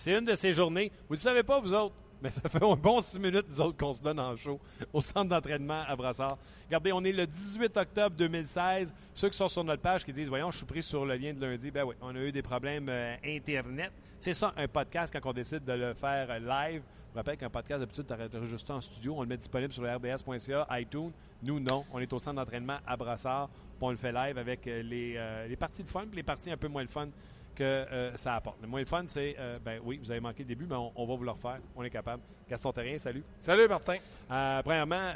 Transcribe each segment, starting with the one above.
C'est une de ces journées. Vous ne savez pas, vous autres, mais ça fait un bon six minutes, nous autres, qu'on se donne en show au centre d'entraînement à Brassard. Regardez, on est le 18 octobre 2016. Ceux qui sont sur notre page qui disent Voyons, je suis pris sur le lien de lundi. Ben oui, on a eu des problèmes euh, Internet. C'est ça, un podcast, quand on décide de le faire euh, live. Je vous rappelle qu'un podcast, d'habitude, tu juste en studio. On le met disponible sur le rds.ca, iTunes. Nous, non. On est au centre d'entraînement à Brassard. Puis on le fait live avec euh, les, les parties de fun et les parties un peu moins le fun que euh, ça apporte. Le moins le fun, c'est, euh, ben oui, vous avez manqué le début, mais on, va vous le refaire. On est capable. Gaston Terrien, salut. Salut, Martin. Euh, premièrement,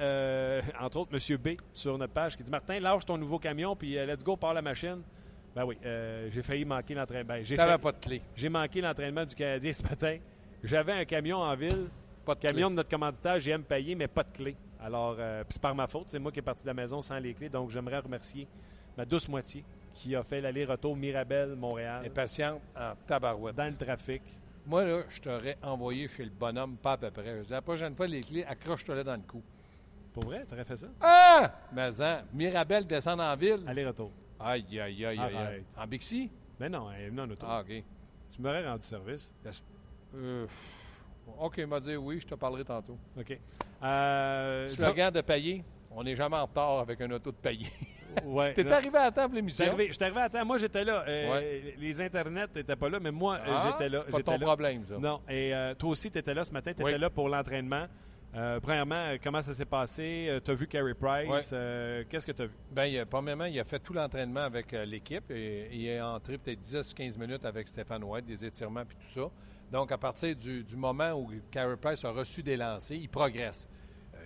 entre autres, M. B sur notre page qui dit Martin, lâche ton nouveau camion, puis let's go, par la machine. Ben oui, j'ai failli manquer l'entraînement. Ben, j'ai pas de clé. J'ai manqué l'entraînement du Canadien ce matin. J'avais un camion en ville. Pas de camion de notre commanditaire, j'aime payer, mais pas de clé. Alors, c'est par ma faute. C'est moi qui est parti de la maison sans les clés. Donc, j'aimerais remercier ma douce moitié qui a fait l'aller-retour Mirabel-Montréal. Impatiente en tabarouette. Dans le trafic. Moi, là, je t'aurais envoyé chez le bonhomme, pas à peu près. La prochaine fois, les clés, accroche-toi dans le cou. Pour vrai, t'aurais fait ça? Ah! Mais hein, Mirabel descend en ville. Aller-retour. Aïe, aïe, aïe, aïe. En Bixi? Mais non, elle est venue en auto. Ah, OK. Tu m'aurais rendu service. Euh, OK, il m'a dit oui, je te parlerai tantôt. OK. Euh, Slogan de payer, on n'est jamais en retard avec un auto de payer. Ouais, T'es arrivé à temps pour l'émission? Je suis arrivé à temps. Moi, j'étais là. Euh, les internets n'étaient pas là, mais moi, euh, ah, j'étais là. C'est pas ton problème, ça. Non. Et euh, toi aussi, tu étais là ce matin. Tu étais là pour l'entraînement. premièrement, comment ça s'est passé? tu as vu Carey Price? Qu'est-ce que tu as vu? Bien, premièrement, il a fait tout l'entraînement avec l'équipe. Et, il est entré peut-être 10-15 minutes avec Stéphane White, des étirements et tout ça. Donc, à partir du, du moment où Carey Price a reçu des lancers, il progresse.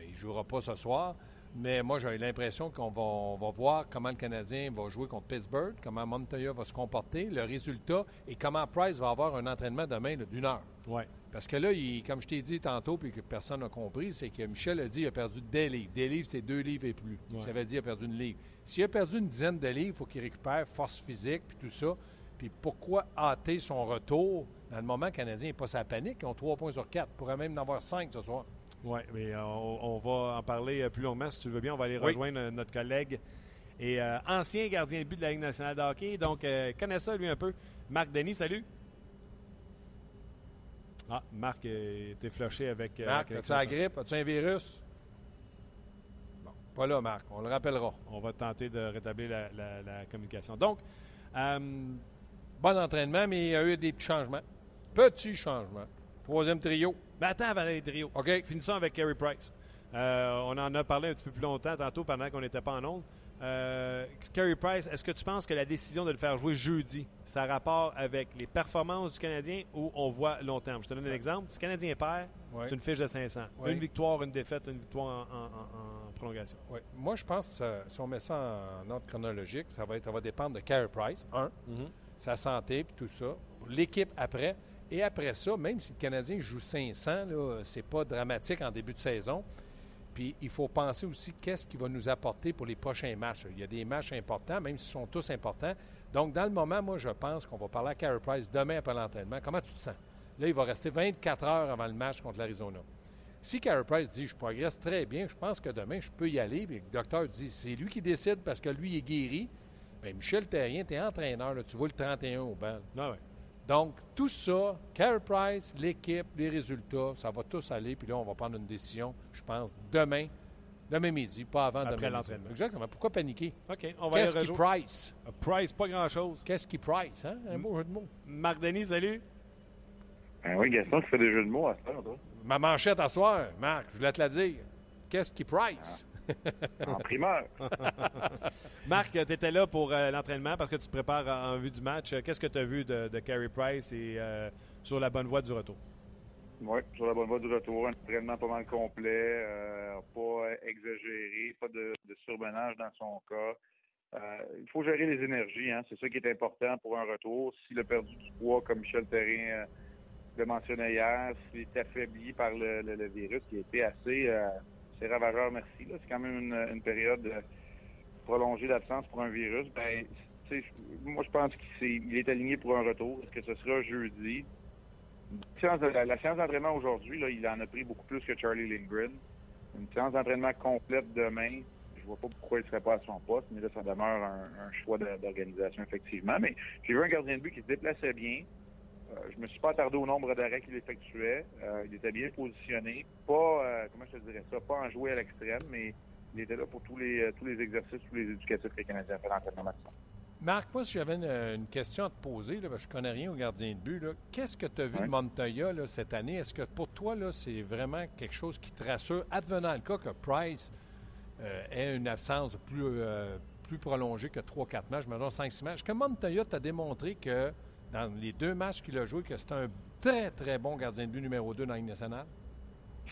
il ne jouera pas ce soir, mais moi, j'ai l'impression qu'on va, voir comment le Canadien va jouer contre Pittsburgh, comment Montoya va se comporter, le résultat et comment Price va avoir un entraînement demain d'une heure. Oui. Parce que là, il, comme je t'ai dit tantôt, puis que personne n'a compris, c'est que Michel a dit qu'il a perdu des livres. Des livres, c'est deux livres et plus. Ça veut dire qu'il a perdu une livre. S'il a perdu une dizaine de livres, il faut qu'il récupère force physique, puis tout ça. Puis pourquoi hâter son retour dans le moment Canadien n'est pas sa panique? Ils ont trois points sur quatre. Il pourrait même en avoir cinq ce soir. Oui, mais euh, on, va en parler euh, plus longuement si tu veux bien. On va aller rejoindre euh, notre collègue et ancien gardien de but de la Ligue nationale de hockey. Donc, connaît ça lui un peu. Marc Denis, salut. Ah, Marc était flushé avec. Marc, as-tu la grippe? As-tu un virus? Bon, pas là, Marc. On le rappellera. On va tenter de rétablir la, communication. Donc, bon entraînement, mais il y a eu des petits changements. Petits changements. Troisième trio. Ben attends les trio. OK. Finissons avec Kerry Price. Euh, on en a parlé un petit peu plus longtemps tantôt pendant qu'on n'était pas en ondes. Euh, Carey Price, est-ce que tu penses que la décision de le faire jouer jeudi, ça a rapport avec les performances du Canadien ou on voit long terme? Je te donne un exemple. Si le Canadien perd, c'est une fiche de 500. Une victoire, une défaite, une victoire en, prolongation. Oui. Moi, je pense que si on met ça en ordre chronologique, ça va, être, ça va dépendre de Carey Price, un, mm-hmm. sa santé puis tout ça. L'équipe après. Et après ça, même si le Canadien joue 500, ce n'est pas dramatique en début de saison. Puis il faut penser aussi qu'est-ce qu'il va nous apporter pour les prochains matchs. Il y a des matchs importants, même s'ils sont tous importants. Donc, dans le moment, moi, je pense qu'on va parler à Carey Price demain après l'entraînement. Comment tu te sens? Là, il va rester 24 heures avant le match contre l'Arizona. Si Carey Price dit je progresse très bien, je pense que demain, je peux y aller, puis le docteur dit c'est lui qui décide parce que lui est guéri, bien, Michel Terrien, tu es entraîneur, tu vois le 31 au banc. Ah ouais. Donc, tout ça, Carey Price, l'équipe, les résultats, ça va tous aller. Puis là, on va prendre une décision, je pense, demain, demain midi, pas avant Après l'entraînement. Exactement. Pourquoi paniquer? OK, on va Qu'est-ce qui Price? price, pas grand-chose. Qu'est-ce qui Price, hein? Un beau jeu de mots. Marc Denis, salut. Ben oui, Gaston, tu fais des jeux de mots à ce temps, toi. Ma manchette à soir, Marc, je voulais te la dire. Qu'est-ce qui Price? En primeur. Marc, tu étais là pour euh, l'entraînement parce que tu te prépares en, vue du match. Qu'est-ce que tu as vu de, de Carey Price et euh, sur la bonne voie du retour? Oui, sur la bonne voie du retour. Un entraînement pas mal complet, euh, pas surmenage dans son cas. Il faut gérer les énergies, hein. c'est ça qui est important pour un retour. S'il a perdu du poids, comme Michel Perrin le mentionnait hier, s'il est affaibli par le, virus, qui a été assez, euh, ravageur, merci. C'est quand même une, période prolongée d'absence pour un virus. Ben, moi, je pense qu'il est, aligné pour un retour. Est-ce que ce sera jeudi? La, séance d'entraînement aujourd'hui, il en a pris beaucoup plus que Charlie Lindgren. Une séance d'entraînement complète demain vois pas pourquoi il ne serait pas à son poste, mais là, ça demeure un, choix d'organisation, effectivement. Mais j'ai vu un gardien de but qui se déplaçait bien. Euh, je me suis pas attardé au nombre d'arrêts qu'il effectuait. Euh, il était bien positionné. Pas, euh, comment je te dirais ça, pas en jouer à l'extrême, mais il était là pour tous les, tous les exercices, tous les éducatifs que les Canadiens fait l'entraînement Marc, moi, si j'avais une, question à te poser, là, parce que je connais rien au gardien de but, qu'est-ce que tu as vu de Montoya cette année? Est-ce que pour toi, c'est vraiment quelque chose qui te rassure, advenant le cas que Price euh, ait une absence plus, euh, plus prolongée que 3-4 matchs, maintenant 5-6 matchs? Comment Montoya t'a démontré que dans les deux matchs qu'il a joués, que c'est un très, très bon gardien de but numéro 2 dans la Ligue nationale?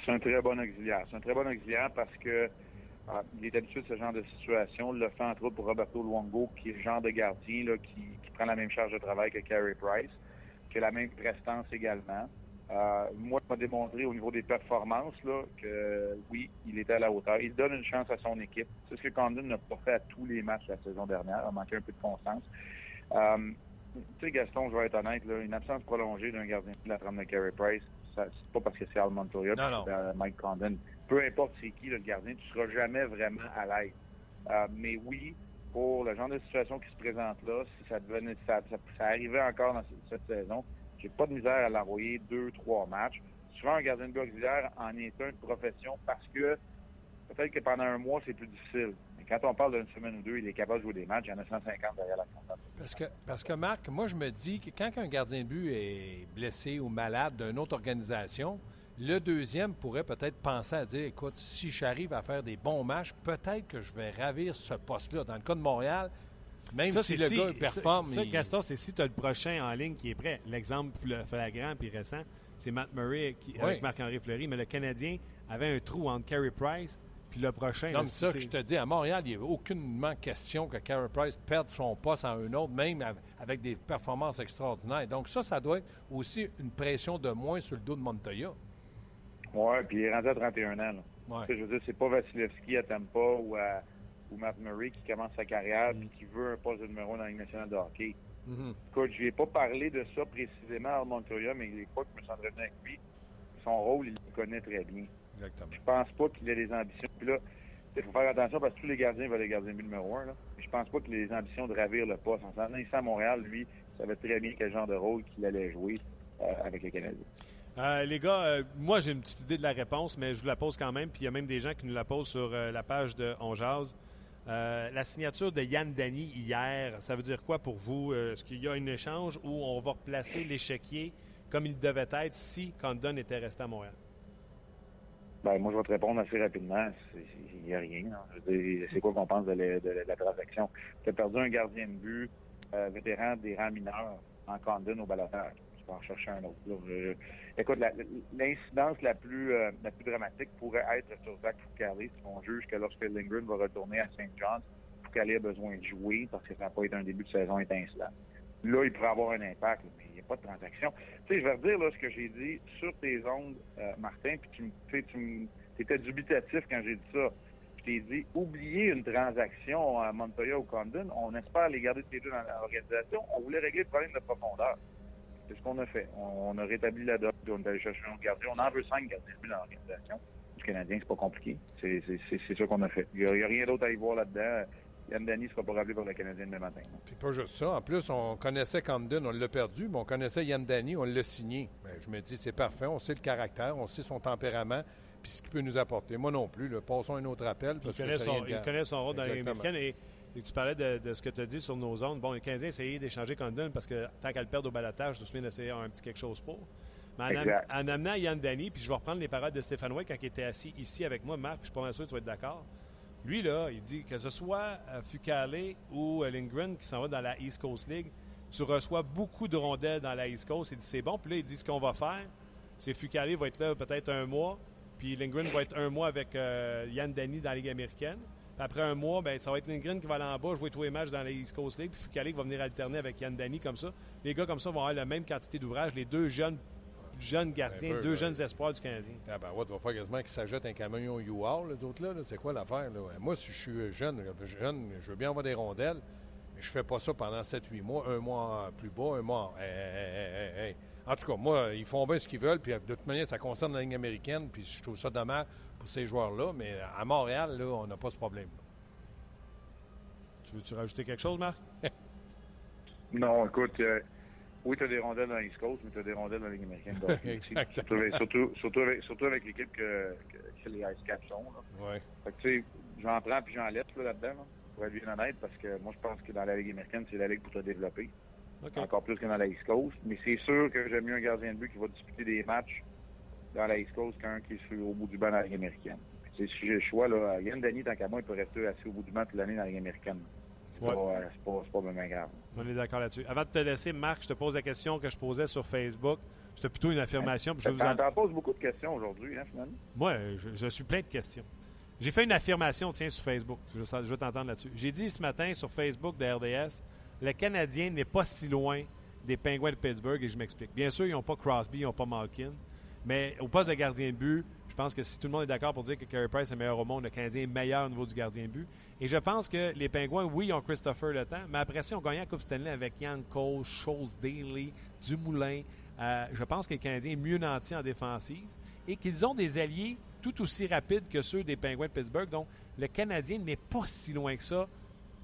C'est un très bon auxiliaire. C'est un très bon auxiliaire parce que ah, il est habitué de ce genre de situation. Il l'a fait entre autres pour Roberto Luongo, qui est le genre de gardien là, qui, qui, prend la même charge de travail que Carey Price, qui a la même prestance également. Euh, moi, il m'a démontré au niveau des performances là, que oui, il était à la hauteur. Il donne une chance à son équipe. C'est ce que Condon n'a pas fait à tous les matchs la saison dernière. Il a manqué un peu de constance. Euh, tu sais, Gaston, je vais être honnête, là, une absence prolongée d'un gardien de la trame de Carey Price, c'est pas parce que c'est Al Montoya, c'est Mike Condon. Peu importe c'est qui le gardien, tu seras jamais vraiment à l'aise. Euh, mais oui, pour le genre de situation qui se présente là, si ça devenait, ça, ça arrivait encore dans cette saison, j'ai pas de misère à l'envoyer deux, trois matchs. Souvent, un gardien de but auxiliaire en est un de profession parce que peut-être que pendant un mois, c'est plus difficile. Quand on parle d'une semaine ou deux, il est capable de jouer des matchs. Il y en a 150 derrière la contact. Parce que, parce que, Marc, moi, je me dis que quand un gardien de but est blessé ou malade d'une autre organisation, le deuxième pourrait peut-être penser à dire écoute, si j'arrive à faire des bons matchs, peut-être que je vais ravir ce poste-là. Dans le cas de Montréal, même si le gars performe. Ça, Gaston, c'est si tu as le prochain en ligne qui est prêt. L'exemple flagrant puis récent, c'est Matt Murray qui, avec Marc-André Fleury. Mais le Canadien avait un trou entre Carey Price puis le prochain. Donc, ça que je te dis, à Montréal, il n'y avait aucunement question que Carey Price perde son poste à un autre, même avec des performances extraordinaires. Donc, ça, ça doit être aussi une pression de moins sur le dos de Montoya. Oui, puis il est rendu à 31 ans. Je veux dire, c'est pas Vasilevski à Tampa ou à ou Matt Murray qui commence sa carrière et qui veut un poste de numéro dans la Ligue nationale de hockey. Mm-hmm. Écoute, je lui ai pas parlé de ça précisément à Montoya, mais les fois que je me suis entraîné avec lui, son rôle, il le connaît très bien. Exactement. Je pense pas qu'il ait des ambitions. Puis là, il faut faire attention parce que tous les gardiens veulent les gardiens numéro un. Là. Je pense pas qu'il ait des ambitions de ravir le poste. En s'en ici à Montréal, lui, il savait très bien quel genre de rôle qu'il allait jouer euh, avec les Canadiens. Euh, les gars, euh, moi j'ai une petite idée de la réponse, mais je vous la pose quand même. Puis il y a même des gens qui nous la posent sur la page de On euh, la signature de Yann Dany hier, ça veut dire quoi pour vous? Est-ce qu'il y a un échange où on va replacer l'échiquier comme il devait être si Condon était resté à Montréal? Ben, moi, je vais te répondre assez rapidement. Il n'y a rien. C'est quoi qu'on pense de, la, transaction? Tu as perdu un gardien de but euh, vétéran des rangs mineurs en Condon au balotage en chercher un autre. écoute, l'incidence la, plus euh, la plus dramatique pourrait être sur Zach Foucault, si on juge que lorsque Lindgren va retourner à St. John's, Foucault a besoin de jouer parce que ça n'a pas été un début de saison étincelant. Là, il pourrait avoir un impact, n'y a pas de transaction. Tu sais, je vais redire là, ce que j'ai dit sur tes ondes, euh, Martin, puis tu, tu étais dubitatif quand j'ai dit ça. Je t'ai dit, oubliez une transaction à Montoya ou Condon. On espère les garder tous les deux dans l'organisation. On voulait régler le problème de profondeur. C'est ce qu'on a fait. On, a rétabli la dot, on est allé chercher un gardien. On en veut cinq gardiens dans l'organisation. Du Canadien, c'est pas compliqué. C'est ça qu'on a fait. Il n'y a, rien d'autre à y voir là-dedans. Yann Dany sera pas rappelé pour le Canadien demain matin. Puis pas juste ça. En plus, on connaissait Camden, on l'a perdu, mais on connaissait Yann Dany, on l'a signé. Ben, je me dis, c'est parfait. On sait le caractère, on sait son tempérament, puis ce qu'il peut nous apporter. Moi non plus. Passons un autre appel. il, connaît son, il connaît son rôle dans les américaines. Et et tu parlais de, ce que tu as dit sur nos zones. Bon, les Canadiens essayaient d'échanger Condon parce que tant qu'elle perd au balatage, je me souviens d'essayer un petit quelque chose pour. Mais en, amenant Yann Dany, puis je vais reprendre les paroles de Stéphane White quand il était assis ici avec moi, Marc, puis je suis pas sûr que tu vas être d'accord. Lui, là, il dit que ce soit euh, Fucale ou euh, Lindgren qui s'en va dans la East Coast League, tu reçois beaucoup de rondelles dans la East Coast. Il dit c'est bon. Puis là, il dit ce qu'on va faire, c'est Fucale va être là peut-être un mois, puis Lindgren va être un mois avec euh, Yann Dany dans la Ligue américaine. Puis après un mois, ben, ça va être Lindgren qui va aller en bas, jouer tous les matchs dans les East Coast League. Puis Fukalik va venir alterner avec Yann Dany comme ça. Les gars comme ça vont avoir la même quantité d'ouvrages. Les deux jeunes, jeunes gardiens, peu, deux jeunes espoirs du Canadien. Ah ben ouais, tu vas faire quasiment qu'ils s'ajoutent un camion U-Haul, les autres là. là. C'est quoi l'affaire? là? Moi, si je suis jeune, jeune, je veux bien avoir des rondelles, mais je fais pas ça pendant 7-8 mois, un mois plus bas, un mois. Hey, hey, hey, hey, hey. En tout cas, moi, ils font bien ce qu'ils veulent, puis de toute manière, ça concerne la ligne américaine, puis je trouve ça dommage pour ces joueurs-là, mais à Montréal, là, on n'a pas ce problème. Tu veux-tu rajouter quelque chose, Marc? Non, écoute, euh, oui, tu as des rondelles dans l'East Coast, mais tu as des rondelles dans la Ligue américaine. surtout, avec, surtout, surtout avec, l'équipe que, que, que les Ice Caps sont. Là. Ouais. Fait que, tu sais, j'en prends puis j'en laisse là, là-dedans, là, pour être bien honnête, parce que moi, je pense que dans la Ligue américaine, c'est la Ligue pour te développer. Encore plus que dans la East Coast. Mais c'est sûr que j'aime mieux un gardien de but qui va disputer des matchs dans la East Coast qu'un qui est au bout du banc dans la Ligue américaine. Sais, si j'ai le choix, là, Yann Denis, tant qu'à moi, il peut rester assis au bout du banc toute l'année dans la Ligue américaine. C'est Ouais. pas, euh, c'est pas, pas vraiment grave. On est d'accord là-dessus. Avant de te laisser, Marc, je te pose la question que je posais sur Facebook. C'était plutôt une affirmation. puis je vous en- poses beaucoup de questions aujourd'hui, hein, finalement? Moi, je, je suis plein de questions. J'ai fait une affirmation, tiens, sur Facebook. Je, je veux t'entendre là-dessus. J'ai dit ce matin sur Facebook de RDS, le Canadien n'est pas si loin des Penguins de Pittsburgh et je m'explique. Bien sûr, ils n'ont pas Crosby, ils n'ont pas Malkin, mais au poste de gardien de but, pense que si tout le monde est d'accord pour dire que Carey Price est le meilleur au monde, le Canadien est meilleur au niveau du gardien de but. Et je pense que les Penguins, oui, ont Christopher Le Temps, mais après ça, ils ont gagné la Coupe Stanley avec Yann Cole, Scholes Daly, Dumoulin. Euh, je pense que les Canadiens est mieux nantis en défensive et qu'ils ont des alliés tout aussi rapides que ceux des Penguins de Pittsburgh. Donc, le Canadien n'est pas si loin que ça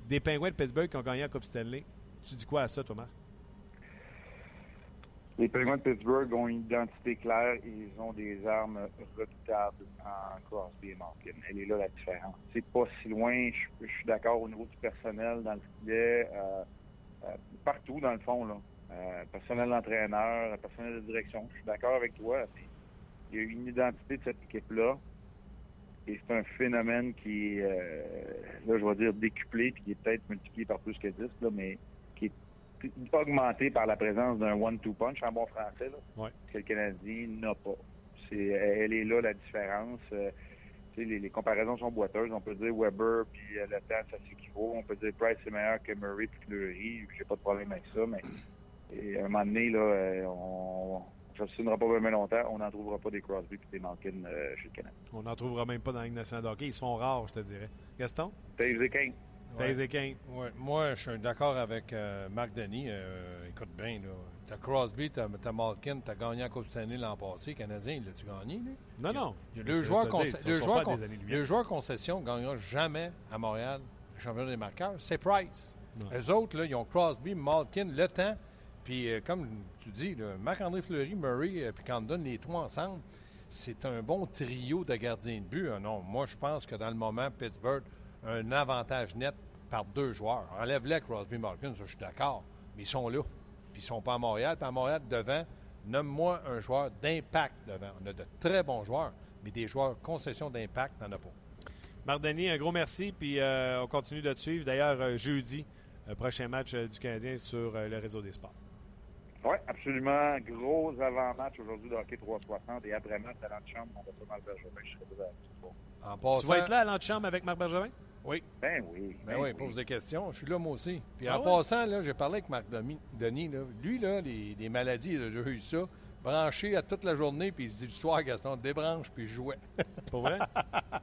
des Penguins de Pittsburgh qui ont gagné la Coupe Stanley. Tu dis quoi à ça, Thomas? Les Penguins de Pittsburgh ont une identité claire et ils ont des armes redoutables en Crosby et Malkin. Elle est là la différence. C'est pas si loin, je, suis d'accord au niveau du personnel, dans le filet, euh, euh, partout dans le fond. Là. Euh, personnel d'entraîneur, personnel de direction, je suis d'accord avec toi. Il y a une identité de cette équipe-là et c'est un phénomène qui est, là, je vais dire décuplé puis qui est peut-être multiplié par plus que 10, là, mais augmenté par la présence d'un one-two punch en bon français, là, Ouais. que le Canadien n'a pas. C'est, elle est là la différence. Euh, les, les comparaisons sont boiteuses. On peut dire Weber puis euh, le temps, ça s'équivaut. On peut dire Price est meilleur que Murray puis Fleury. J'ai pas de problème avec ça, mais et à un moment donné, là, euh, on ne s'obstinera pas vraiment longtemps. On n'en trouvera pas des Crosby puis des Malkin euh, chez le Canadien. On n'en trouvera même pas dans la Ligue nationale de hockey. Ils sont rares, je te dirais. Gaston? Taves et Kane. Taze et Kane. Ouais, moi, je suis d'accord avec euh, Marc Denis. Euh, écoute bien, là. T'as Crosby, t'as as Malkin, t'as gagné la Coupe Stanley l'an passé. Canadien, il l'a-tu gagné, lui? Non, non. Il y a Mais deux joueurs, deux joueurs con- deux joueurs concession ne gagneront jamais à Montréal le championnat des marqueurs. C'est Price. Ouais. Eux autres, là, ils ont Crosby, Malkin, le temps. Puis, euh, comme tu dis, Marc-André Fleury, Murray, et puis Condon, les trois ensemble, c'est un bon trio de gardiens de but. Ah non, moi, je pense que dans le moment, Pittsburgh un avantage net par deux joueurs. Enlève-les Crosby, Malkin, ça, je suis d'accord. Mais ils sont là. Puis, ils sont pas à Montréal. Puis, à Montréal, devant, nomme-moi un joueur d'impact devant. On a de très bons joueurs, mais des joueurs concession d'impact, t'en as pas. Marc Denis, un gros merci. Puis euh, on continue de te suivre. D'ailleurs, euh, jeudi, euh, prochain match euh, du Canadien sur euh, le réseau des sports. Oui, absolument. Gros avant-match aujourd'hui de hockey 360 et après-match à l'antichambre, on va pas mal Bergevin. Je serai ce soir. En passant, Tu vas être là à l'antichambre avec Marc Bergevin? Oui. Ben oui. Ben oui, pose des questions. Je suis là, moi aussi. Puis Ah en passant, là, j'ai parlé avec Marc Denis. Là. Lui, là, les, les maladies, il a déjà eu ça. Branché à toute la journée, puis il dit le soir, Gaston, débranche, puis je jouais. Pour vrai?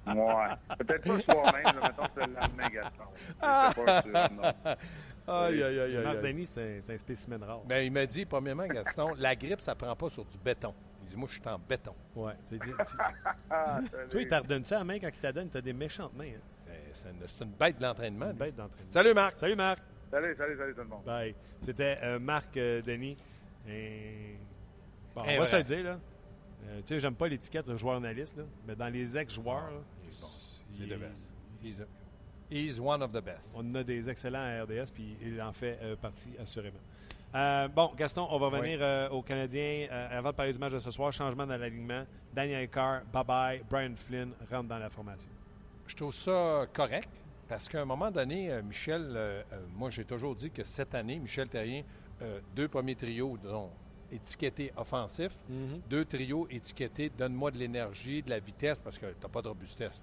Ouais. Peut-être pas le soir même, là, mettons que c'est le lendemain, Gaston. C'est pas sûr, non. aïe, aïe, aïe, Marc. Denis, c'est un, c'est un spécimen rare. Ben, il m'a dit, premièrement, Gaston, la grippe, ça prend pas sur du béton. Il dit, moi, je suis en béton. Ouais. t'es- t'es- Ah, Toi, il t'a redonné ça à la main quand il t'a donné. T'as des méchantes mains. Hein? C'est- une, bête d'entraînement. Une bête d'entraînement. Salut, Marc. Salut, Marc. Salut, salut, salut tout le monde. Bye. C'était euh, Marc euh, Denis. Et... Bon, on va se le dire, là. Euh, tu sais, j'aime pas l'étiquette de joueur-analyste, là. Mais dans les ex-joueurs, là, Il est il the est- best. He's, a- he's one of the best. On a des excellents à RDS, puis il en fait euh, partie assurément. Euh, bon, Gaston, on va revenir euh, aux Canadiens. Euh, avant de parler du match de ce soir, changement dans l'alignement. Daniel Carr, bye-bye. Brian Flynn rentre dans la formation. Je trouve ça correct parce qu'à un moment donné, euh, Michel, euh, euh, moi j'ai toujours dit que cette année, Michel Terrien, euh, deux premiers trios disons, étiquetés offensifs, deux trios étiquetés donne-moi de l'énergie, de la vitesse parce que tu n'as pas de robustesse.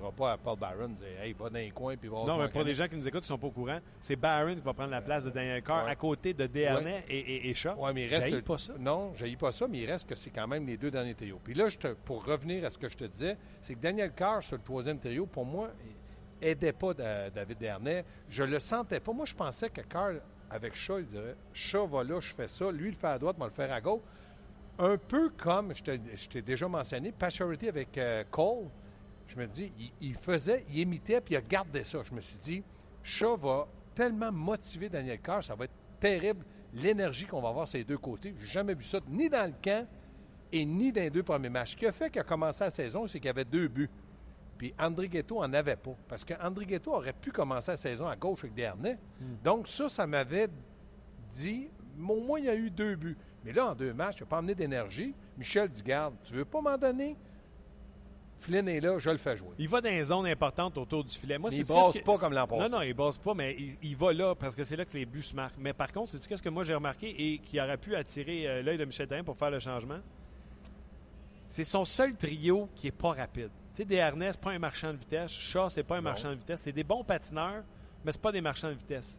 N'arrivera pas à Paul Byron dire Hey, va dans les coins puis va Non, mais pour les gens qui nous écoutent qui ne sont pas au courant, c'est Barron qui va prendre la place de Daniel Carr Ouais. à côté de Dernay et, et, et Shaw. Oui, mais il reste. Pas ça. Non, je pas ça, mais il reste que c'est quand même les deux derniers trios. Puis là, je te- pour revenir à ce que je te disais, c'est que Daniel Carr, sur le troisième trio, pour moi, aidait pas Da- David Dernay. Je le sentais pas. Moi, je pensais que Carr, avec Shaw, il dirait Shaw va là, je fais ça. Lui, il le fait à droite, moi, le faire à gauche. Un peu comme, je t'ai déjà mentionné, Paturity avec euh, Cole. Je me dis, il, il faisait, il imitait, puis il a gardé ça. Je me suis dit, Shaw va tellement motiver Daniel Carr, ça va être terrible, l'énergie qu'on va avoir ces deux côtés. J'ai jamais vu ça, ni dans le camp et ni dans les deux premiers matchs. Ce qui a fait qu'il a commencé la saison, c'est qu'il y avait deux buts. Puis André Ghetto en avait pas. Parce qu'André Ghetto aurait pu commencer la saison à gauche avec Dernay. Donc ça, ça m'avait dit, au moins, il y a eu deux buts. Mais là, en deux matchs, il n'a pas amené d'énergie. Michel dit, garde, tu veux pas m'en donner? Flynn est là, je le fais jouer. Il va dans les zones importantes autour du filet. Moi, Mais il que- pas comme l'an passé. Non, non, il brasse pas, mais il, il va là parce que c'est là que les buts se marquent. Mais par contre, c'est qu'est-ce que moi j'ai remarqué et qui aurait pu attirer euh, l'œil de Michel Therrien pour faire le changement? C'est son seul trio qui est pas rapide. Tu sais, Desharnais, c'est pas un marchand de vitesse. Shaw, c'est pas un Non. marchand de vitesse. C'est des bons patineurs, mais c'est pas des marchands de vitesse.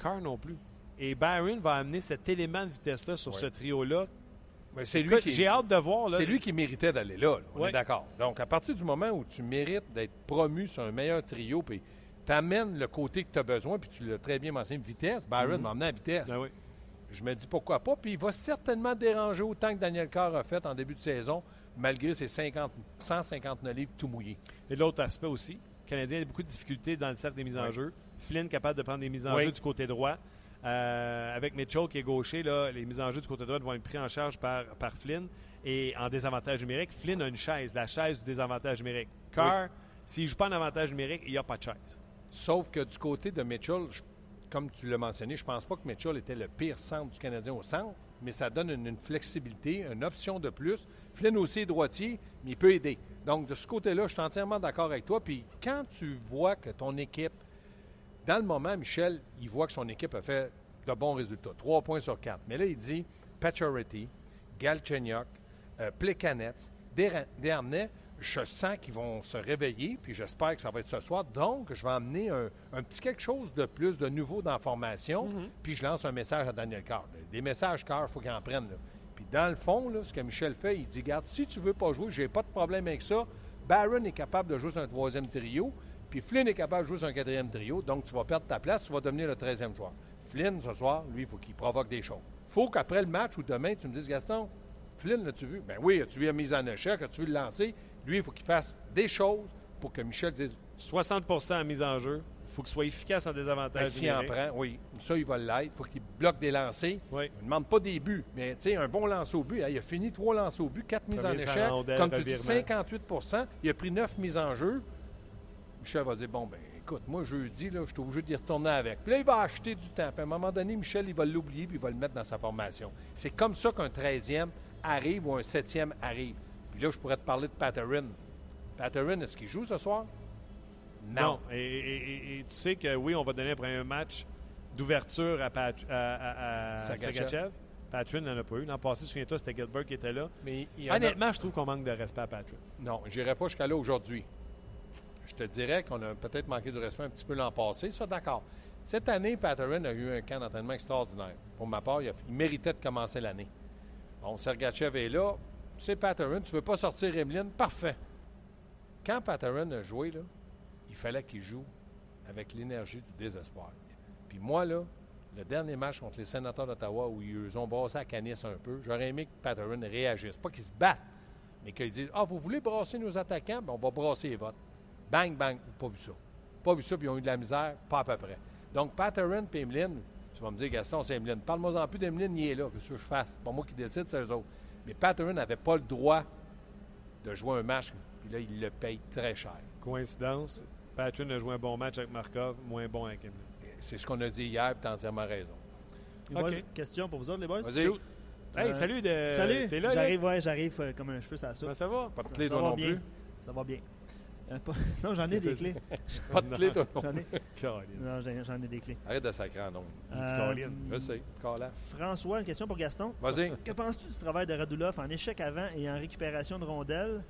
Carr non plus. Et Byron va amener cet élément de vitesse-là sur Ouais. ce trio-là. C'est lui qui J'ai hâte de voir. là. C'est lui qui méritait d'aller là, là. on est d'accord. Donc, à partir du moment où tu mérites d'être promu sur un meilleur trio, puis tu amènes le côté que tu as besoin, puis tu l'as très bien mentionné, vitesse, Byron m'a emmené à vitesse. Ben oui. Je me dis pourquoi pas, puis il va certainement déranger autant que Daniel Carr a fait en début de saison, malgré ses 50, 159 livres tout mouillés. Et l'autre aspect aussi, le Canadien a beaucoup de difficultés dans le cercle des mises en Oui. jeu. Flynn capable de prendre des mises en Oui. jeu du côté droit. Euh, avec Mitchell qui est gaucher, là, les mises en jeu du côté droit vont être prises en charge par, par Flynn. Et en désavantage numérique, Flynn a une chaise, la chaise du désavantage numérique. Carr, s'il ne joue pas en avantage numérique, il n'y a pas de chaise. Sauf que du côté de Mitchell, je- comme tu l'as mentionné, je pense pas que Mitchell était le pire centre du Canadien au centre, mais ça donne une, une flexibilité, une option de plus. Flynn aussi est droitier, mais il peut aider. Donc, de ce côté-là, je suis entièrement d'accord avec toi. Puis quand tu vois que ton équipe, dans le moment, Michel, il voit que son équipe a fait de bons résultats, trois points sur quatre. Mais là, il dit Pacioretty, Galchenyuk, euh, Plekanec, Desharnais, je sens qu'ils vont se réveiller, puis j'espère que ça va être ce soir. Donc, je vais amener un, un petit quelque chose de plus, de nouveau dans la formation, puis je lance un message à Daniel Carr. Des messages Carr, il faut qu'il en prenne. là. Puis dans le fond, là, ce que Michel fait, il dit Garde, si tu veux pas jouer, j'ai pas de problème avec ça. Barron est capable de jouer sur un troisième trio, puis Flynn est capable de jouer sur un quatrième trio, donc tu vas perdre ta place, tu vas devenir le treizième joueur. Flynn, ce soir, lui, il faut qu'il provoque des choses. faut qu'après le match ou demain, tu me dises Gaston, Flynn, l'as-tu vu? Ben oui, as-tu vu la mise en échec? As-tu vu le lancer? Lui, il faut qu'il fasse des choses pour que Michel dise 60% en mise en jeu. Il faut qu'il soit efficace en ben, désavantage s'il en prend, oui, ça, il va l'être. Il faut qu'il bloque des lancers. Oui. Il ne demande pas des buts, mais tu sais, un bon lancer au but. hein, il a fini trois lancers au but, quatre mises en échec. Comme tu dis, revirement. 58% Il a pris neuf mises en jeu. Michel va dire Bon, ben écoute, moi, jeudi, là, je suis obligé d'y retourner avec. Puis là, il va acheter du temps. Puis à un moment donné, Michel, il va l'oublier puis il va le mettre dans sa formation. C'est comme ça qu'un 13e arrive ou un 7e arrive. Puis là, je pourrais te parler de Patterin. Patterin, est-ce qu'il joue ce soir? Non. Et, et- et- et tu sais que oui, on va donner un premier match d'ouverture à, Pat- à- à- à Sagachev. Sagachev. Patrick n'en a pas eu. L'an passé, souviens-toi, c'était Gilbert qui était là. Mais a- Honnêtement, je trouve qu'on manque de respect à Patrick. Non, je n'irai pas jusqu'à là aujourd'hui. Je te dirais qu'on a peut-être manqué de respect un petit peu l'an passé, ça d'accord. Cette année, Patterin a eu un camp d'entraînement extraordinaire. Pour ma part, il, méritait de commencer l'année. Bon, Sergachev est là. C'est Patterin. Tu veux pas sortir Emeline? Parfait. Quand Patterin a joué, il fallait qu'il joue avec l'énergie du désespoir. Puis moi, là, le dernier match contre les sénateurs d'Ottawa où ils ont brassé à Canis un peu, j'aurais aimé que Patterin réagisse. Pas qu'il se batte, mais qu'ils disent Ah, vous voulez brasser nos attaquants? Ben, On va brasser les votes. Bang, bang. Pas vu ça. Pas vu ça, puis ils ont eu de la misère, pas à peu près. Donc, Patterin et Emeline, tu vas me dire, Gaston, c'est Emeline. Parle-moi en plus d'Emeline, il est là. Qu'est-ce que je fasse? C'est pas moi qui décide, c'est eux autres. Mais Patterin n'avait pas le droit de jouer un match, puis là, il le paye très cher. Coïncidence. Patrick a joué un bon match avec Markov, moins bon avec Emile. C'est ce qu'on a dit hier, puis tu as entièrement raison. OK. question pour vous autres, les boys? Hey, Euh, salut de. Salut! T'es là? J'arrive, ouais, j'arrive euh, comme un cheveu soupe. Ça va? Pas de Ça- clé, ça toi va non bien. plus. Ça va bien. Euh, non, j'en ai des clés. Pas de clé, toi non J'en ai, non, j'en ai des clés. Arrête de sacrer en. Euh, Caroline. Je sais, calasse. François, une question pour Gaston. Vas-y. Que penses-tu du travail de Radulov en échec avant et en récupération de rondelles?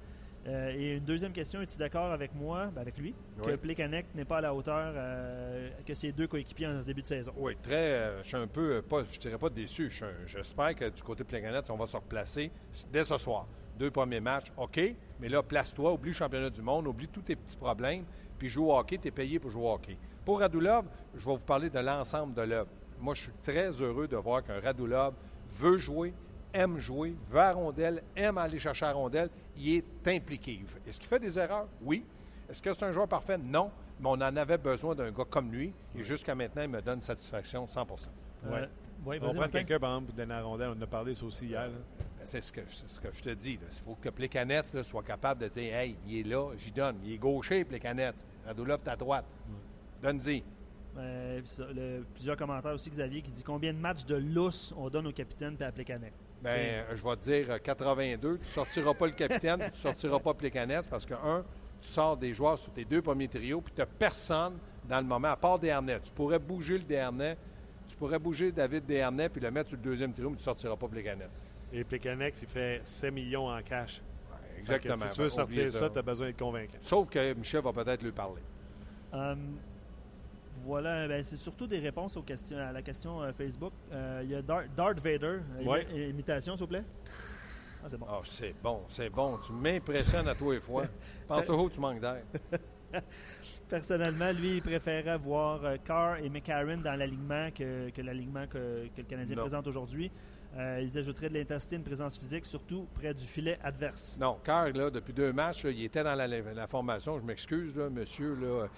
Euh, et une deuxième question, es-tu d'accord avec moi, ben avec lui, que. Plekanec n'est pas à la hauteur euh, que ses deux coéquipiers en ce début de saison? Oui, très. euh, je suis un peu, pas, je dirais pas déçu. Je J'espère que du côté Plekanec, on va se replacer dès ce soir. Deux premiers matchs, OK, mais là, place-toi, oublie le championnat du monde, oublie tous tes petits problèmes, puis joue au hockey, tu es payé pour jouer au hockey. Pour Radulov, je vais vous parler de l'ensemble de l'œuvre. Moi, je suis très heureux de voir qu'un Radulov veut jouer, aime jouer, veut à rondelle, aime aller chercher à rondelle, il est impliqué. Est-ce qu'il fait des erreurs? Oui. Est-ce que c'est un joueur parfait? Non. Mais on en avait besoin d'un gars comme lui, et jusqu'à maintenant, il me donne satisfaction 100 Euh, Ouais. oui, On prend quelqu'un, par exemple, pour donner la rondelle. On en a parlé ça aussi hier. là. Ben, C'est ce que, c'est ce que je te dis. Il faut que Plekanec là, soit capable de dire Hey, il est là, j'y donne. Il est gaucher, Plekanec. Radulov, t'es à droite. Donne-y. Euh, le- plusieurs commentaires aussi, Xavier, qui dit combien de matchs de lousse on donne au capitaine et à Plekanec? Ben, euh, je vais te dire euh, 82. Tu ne sortiras pas le capitaine, tu ne sortiras pas Plekanec parce que, un, tu sors des joueurs sur tes deux premiers trios, puis tu n'as personne dans le moment, à part Desharnais. Tu pourrais bouger le Desharnais, tu pourrais bouger David Desharnais, puis le mettre sur le deuxième trio, mais tu ne sortiras pas Plekanec. Et Plekanec, il fait 7 millions en cash. Ouais, que exactement. Si tu veux que sortir oubliez ça, tu as besoin d'être convaincant. Sauf que Michel va peut-être lui parler. Euh, voilà, ben, c'est surtout des réponses aux questions, à la question euh, Facebook. Euh, Il y a Dar- Darth Vader. Ouais. imi- Imitation, s'il vous plaît. Ah, c'est bon. Ah, c'est bon, c'est bon. Tu m'impressionnes à toi et fois. Pense au haut, tu manques d'air. Personnellement, lui, il préférait voir Carr et McCarron dans l'alignement que, que l'alignement que, que le Canadien Non. présente aujourd'hui. Euh, ils ajouteraient de l'intensité, une présence physique, surtout près du filet adverse. Non, Carr, là, depuis deux matchs, il était dans la, formation. Je m'excuse, monsieur. Là,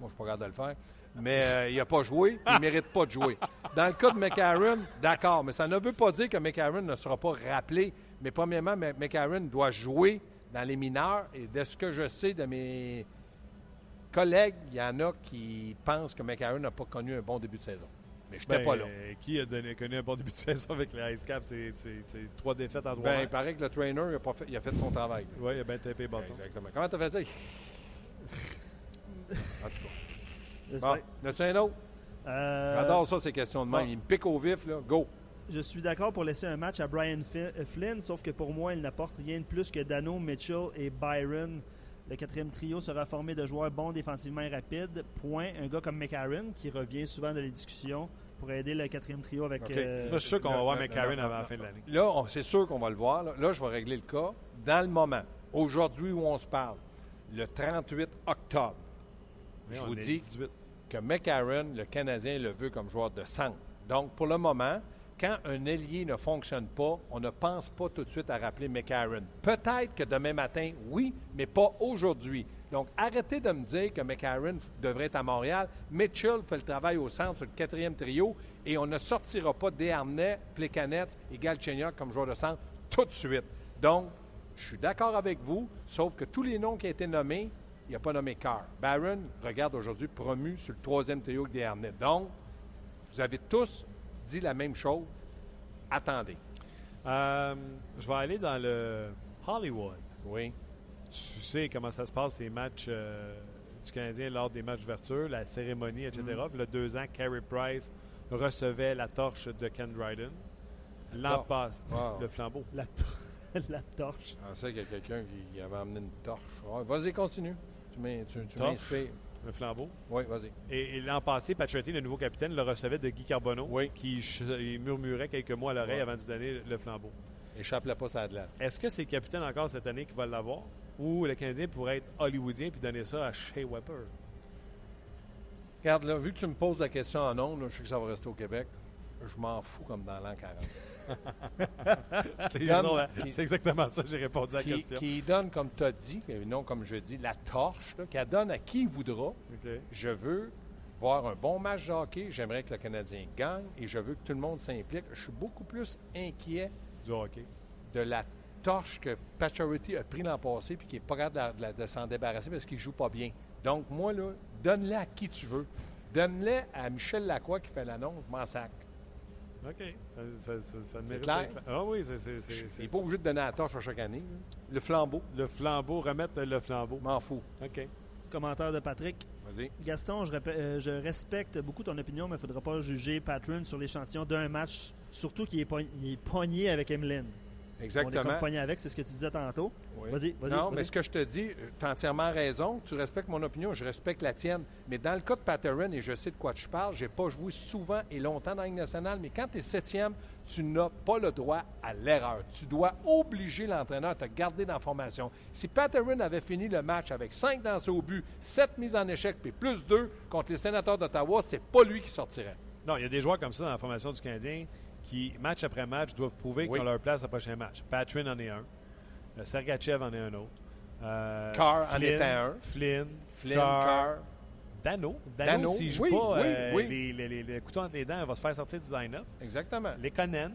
moi, je suis pas de le faire. Mais euh, il n'a pas joué. Il ne mérite pas de jouer. Dans le cas de McCarron, d'accord. Mais ça ne veut pas dire que McCarron ne sera pas rappelé. Mais premièrement, McCarron doit jouer dans les mineurs. Et de ce que je sais de mes collègues, il y en a qui pensent que McCarron n'a pas connu un bon début de saison. Mais je n'étais Ben, pas là. euh, Qui a donné, connu un bon début de saison avec les Ice Caps? C'est- trois défaites en trois Ben, il paraît que le trainer il a, pas fait, il a fait son travail. Oui, il a bien tapé les bâtons. Exactement. Comment t'as fait ça? En tout cas. Bon, as-tu un autre? Euh, J'adore ça, ces questions de même. bon. Il me pique au vif, là. Go. Je suis d'accord pour laisser un match à Brian Flynn, sauf que pour moi, il n'apporte rien de plus que Dano, Mitchell et Byron. Le quatrième trio sera formé de joueurs bons défensivement et rapides. Point. Un gars comme McCarron, qui revient souvent dans les discussions, pour aider le quatrième trio avec... OK. euh, Moi, je suis sûr qu'on va voir McCarron avant la fin de l'année. Là, on- c'est sûr qu'on va le voir. Là. Là, je vais régler le cas. Dans le moment, aujourd'hui où on se parle, le 38 octobre, Oui, je vous dis 18. que McCarron, le Canadien, le veut comme joueur de centre. Donc, pour le moment, quand un ailier ne fonctionne pas, on ne pense pas tout de suite à rappeler McCarron. Peut-être que demain matin, oui, mais pas aujourd'hui. Donc, arrêtez de me dire que McCarron devrait être à Montréal. Mitchell fait le travail au centre sur le quatrième trio et on ne sortira pas Desharnais, Plekanec et Galchenyuk comme joueur de centre tout de suite. Donc, je suis d'accord avec vous, sauf que tous les noms qui ont été nommés, il n'a pas nommé Carr. Barron, regarde aujourd'hui, promu sur le troisième trio avec Desharnais. Donc, vous avez tous dit la même chose. Attendez. Euh, je vais aller dans le Hollywood. Oui. Tu sais comment ça se passe, les matchs euh, du Canadien lors des matchs d'ouverture, la cérémonie, etc. Mm. Il y a deux ans, Carey Price recevait la torche de Ken Dryden. L'an passé, Wow. le flambeau. La, la torche. Je pensais qu'il y a quelqu'un qui, avait amené une torche. Ouais, vas-y, continue. Tu m'inspires. Le flambeau. Oui, vas-y. Et, et l'an passé, Pacioretty, le nouveau capitaine, le recevait de Guy Carbonneau, Oui. qui il murmurait quelques mots à l'oreille Ouais. avant de lui donner le flambeau. Échappe-la pas la glace. Est-ce que c'est le capitaine encore cette année qui va l'avoir? Ou le Canadien pourrait être hollywoodien puis donner ça à Shea Weber? Regarde, là, vu que tu me poses la question en ondes, je sais que ça va rester au Québec. Je m'en fous comme dans l'an 40. C'est hein, c'est exactement ça, j'ai répondu à la qui, question. qui donne, comme tu as dit, non comme je dis, la torche, qu'elle donne à qui il voudra. Je veux voir un bon match de hockey. J'aimerais que le Canadien gagne et je veux que tout le monde s'implique. Je suis beaucoup plus inquiet Du hockey. de la torche que Pacioretty a pris l'an passé puis qui n'est pas capable de, s'en débarrasser parce qu'il ne joue pas bien. Donc, moi, là, donne-la à qui tu veux. Donne-la à Michel Lacroix qui fait l'annonce, m'en sac. OK. Ça, ça, ça, ça mérite clair? Ah oui, c'est, c'est, c'est- Il n'est pas obligé de donner la torche à chaque année. là. Le flambeau, Le flambeau, remettre le flambeau. m'en fous. OK. Commentaire de Patrick. Vas-y. Gaston, je, euh, je respecte beaucoup ton opinion, mais il ne faudra pas juger Patron sur l'échantillon d'un match, surtout qu'il est, pogn- il est pogné avec Emeline. On est Exactement. comme pogné avec, c'est ce que tu disais tantôt. Oui. Vas-y, vas-y. Non, mais ce que je te dis, tu as entièrement raison. Tu respectes mon opinion, je respecte la tienne. Mais dans le cas de Patterson, et je sais de quoi tu parles, j'ai pas joué souvent et longtemps dans la Ligue nationale, mais quand tu es septième, tu n'as pas le droit à l'erreur. Tu dois obliger l'entraîneur à te garder dans la formation. Si Patterson avait fini le match avec cinq lancers au but, sept mises en échec, puis plus deux contre les sénateurs d'Ottawa, c'est pas lui qui sortirait. Non, il y a des joueurs comme ça dans la formation du Canadien qui, match après match, doivent prouver Oui. qu'ils ont leur place au prochain match. Patrin en est un. Euh, Sergachev en est un autre. Euh, Carr en était un. Flynn, Flynn, Carr, Carr. Dano. Dano, s'il joue oui, pas oui, euh, oui. Les, les, les- les couteaux entre les dents, il va se faire sortir du line-up. Exactement. Les Conan.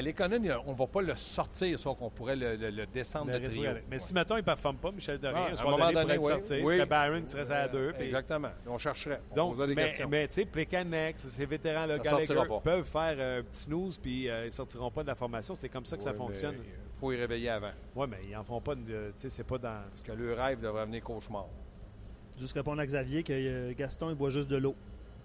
Les Conan, on va pas le sortir, sauf qu'on pourrait le, le- le descendre le de trio. Mais Ouais. si, mettons, il ne performe pas, Michel Doré, Ah, à un moment donné, donné, pourrait oui. C'était Byron qui serait à deux. puis- Exactement. On chercherait. On Donc, des mais, questions. mais tu sais, Plekanec, ces vétérans-là, peuvent faire euh, un petit snooze puis euh, ils ne sortiront pas de la formation. C'est comme ça que ça fonctionne. Il faut y réveiller avant. Oui, mais ils n'en font pas. de- Tu sais, c'est pas dans. Parce que le rêve devrait venir cauchemar. Juste répondre à Xavier que euh, Gaston, il boit juste de l'eau.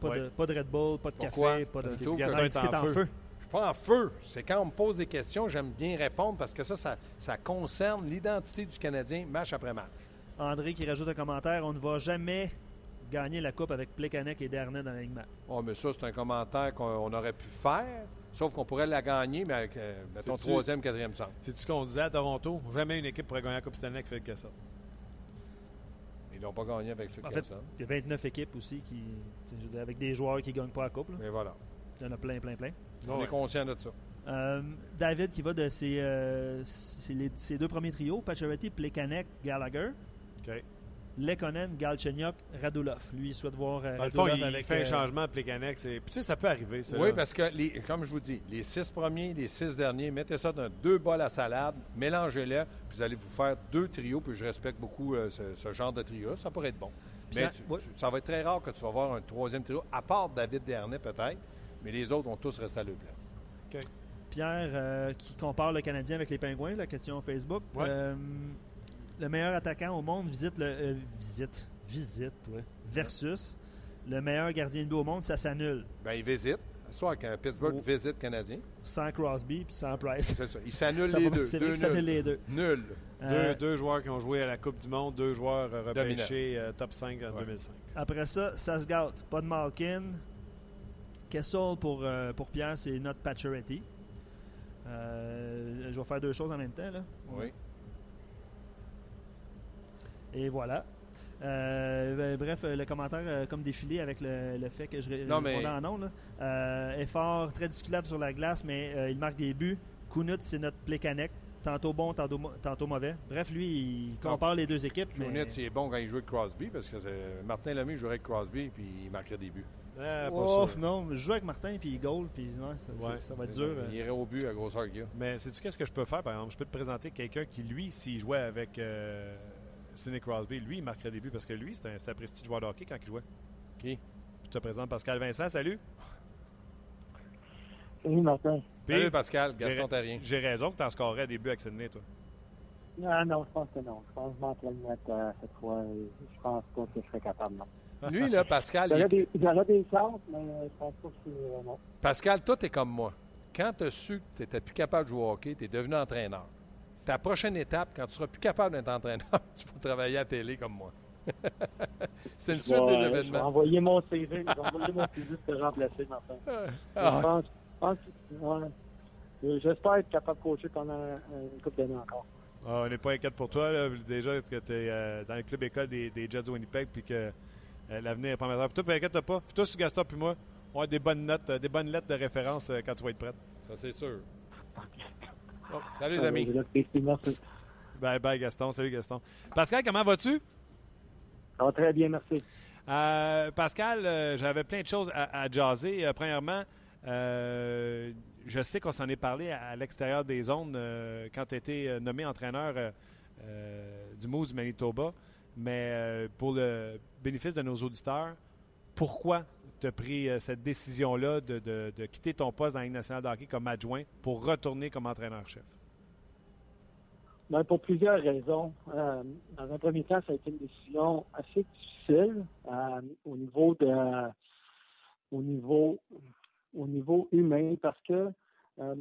Pas, Ouais. de, pas de Red Bull, pas de Pourquoi? café, pas de. Parce Parce que Gaston est en feu. Suis pas en feu. C'est quand on me pose des questions, j'aime bien répondre parce que ça, ça, ça concerne l'identité du Canadien match après match. André qui rajoute un commentaire on ne va jamais gagner la coupe avec Plekanec et Dernay dans l'alignement. Oh, mais ça, c'est un commentaire qu'on on aurait pu faire, sauf qu'on pourrait la gagner, mais avec, euh, mettons, C'est-tu- troisième, quatrième centre. C'est ce qu'on disait à Toronto? Jamais une équipe pourrait gagner la Coupe Stanley fait que ça. Ils l'ont pas gagné avec Phil En fait, Kessel. il y a 29 équipes aussi qui. Je veux dire, avec des joueurs qui ne gagnent pas la coupe. là. Mais voilà. Il y en a plein, plein, plein. On Ouais. est conscient de ça. Euh, David qui va de ses, euh, ses- les- ses deux premiers trios, Pacioretty, Plekanec, Gallagher. OK. Lekonen, Galchenyuk, Radulov. Lui, il souhaite voir euh, Dans le fond, Radulov il avec. fait un euh, changement à Plekanec. tu sais, ça peut arriver. Ça, Oui, là. parce que, les, comme je vous dis, les six premiers, les six derniers, mettez ça dans deux bols à salade, mélangez-les, puis vous allez vous faire deux trios, puis je respecte beaucoup euh, ce, ce genre de trio Ça pourrait être bon. Mais Pierre- tu- oui. tu- ça va être très rare que tu vas voir un troisième trio, à part David Dernay peut-être, mais les autres vont tous rester à leur place. Pierre euh, qui compare le Canadien avec les Pingouins, la question Facebook. Ouais. Euh, le meilleur attaquant au monde visite le euh, visite visite ouais, versus le meilleur gardien de but au monde, ça s'annule Ben, ils visitent. Soit que Pittsburgh Oh. visite Canadien. sans Crosby puis sans Price. C'est ça. Ils s'annulent les deux. Deux nuls. les deux. Nul. Deux, Euh, deux joueurs qui ont joué à la Coupe du Monde, deux joueurs repêchés euh, top 5 en Ouais. 2005. Après ça, ça se gâte. Pas de Malkin. Kessel pour, euh, pour Pierre, c'est notre Pacioretty. Euh, je vais faire deux choses en même temps. Là. Oui. Et voilà. Euh, ben, bref, le commentaire euh, comme défilé avec le, le fait que je Non, mais- répondais en ondes, effort très discutable sur la glace, mais il marque des buts. Kunut, c'est notre Plekanec. Tantôt bon, tantôt, mauvais. Bref, lui, il compare les deux équipes. mais- Clooney, c'est bon quand il joue avec Crosby, parce que Martin Lemay jouerait avec Crosby, puis il marquerait des buts. Pas Ouf, sûr. non, je joue avec Martin, puis il goal, puis ouais, ça, Ouais, ça- ça va être dur. euh. Il irait au but à grosseur qu'il. Mais sais-tu qu'est-ce que je peux faire, par exemple? Je peux te présenter quelqu'un qui, lui, s'il jouait avec euh, Sidney Crosby, lui, il marquerait des buts parce que lui, c'est un, c'est un prestige joueur de hockey quand il jouait. Qui? Je te présente Pascal Vincent, salut. Salut Martin. Puis, Salut Pascal, Gaston Tarien. J'ai raison que tu en scorerais des buts avec Sidney, toi. Ah non, je pense que non. Je pense que je m'entraîne mettre euh, cette fois. Je pense pas que je serais capable, non. Lui, là, Pascal, J'aurais il- des, des chances, mais euh, je pense pas que c'est euh. Pascal, toi, t'es comme moi. Quand tu as su que tu n'étais plus capable de jouer au hockey, tu es devenu entraîneur. Ta prochaine étape, quand tu seras plus capable d'être entraîneur, tu vas travailler à la télé comme moi. C'est une Je suite vais, des euh, Je vais événements. envoyer mon CV. Je vais envoyer mon CV pour te remplacer, Martin. Je Ah, pense, je pense ouais. Euh, J'espère être capable de coacher pendant euh, une couple d'années encore. Ah, on n'est pas inquiète pour toi. là. Déjà que tu es dans le club école des, des Jets de Winnipeg puis que euh, l'avenir est pas mal. Pour toi, puis inquiète pas. Puis toi, sur Gaston puis moi, on a des bonnes notes, euh, des bonnes lettres de référence euh, quand tu vas être prête. ça, c'est sûr. Oh, salut, les Euh, amis. Bye bye, Gaston. Salut, Gaston. Pascal, comment vas-tu? Ça va très bien, merci. Euh, Pascal, euh, j'avais plein de choses à, à jaser. Euh, premièrement, euh, je sais qu'on s'en est parlé à, à l'extérieur des zones euh, quand tu as été euh, nommé entraîneur euh, euh, du Moose du Manitoba. Mais euh, pour le bénéfice de nos auditeurs, pourquoi tu as pris euh, cette décision-là de, de- quitter ton poste dans la Ligue nationale de hockey comme adjoint pour retourner comme entraîneur-chef? Ben, pour plusieurs raisons. Euh, dans un premier temps, ça a été une décision assez difficile au niveau de au niveau au niveau humain parce que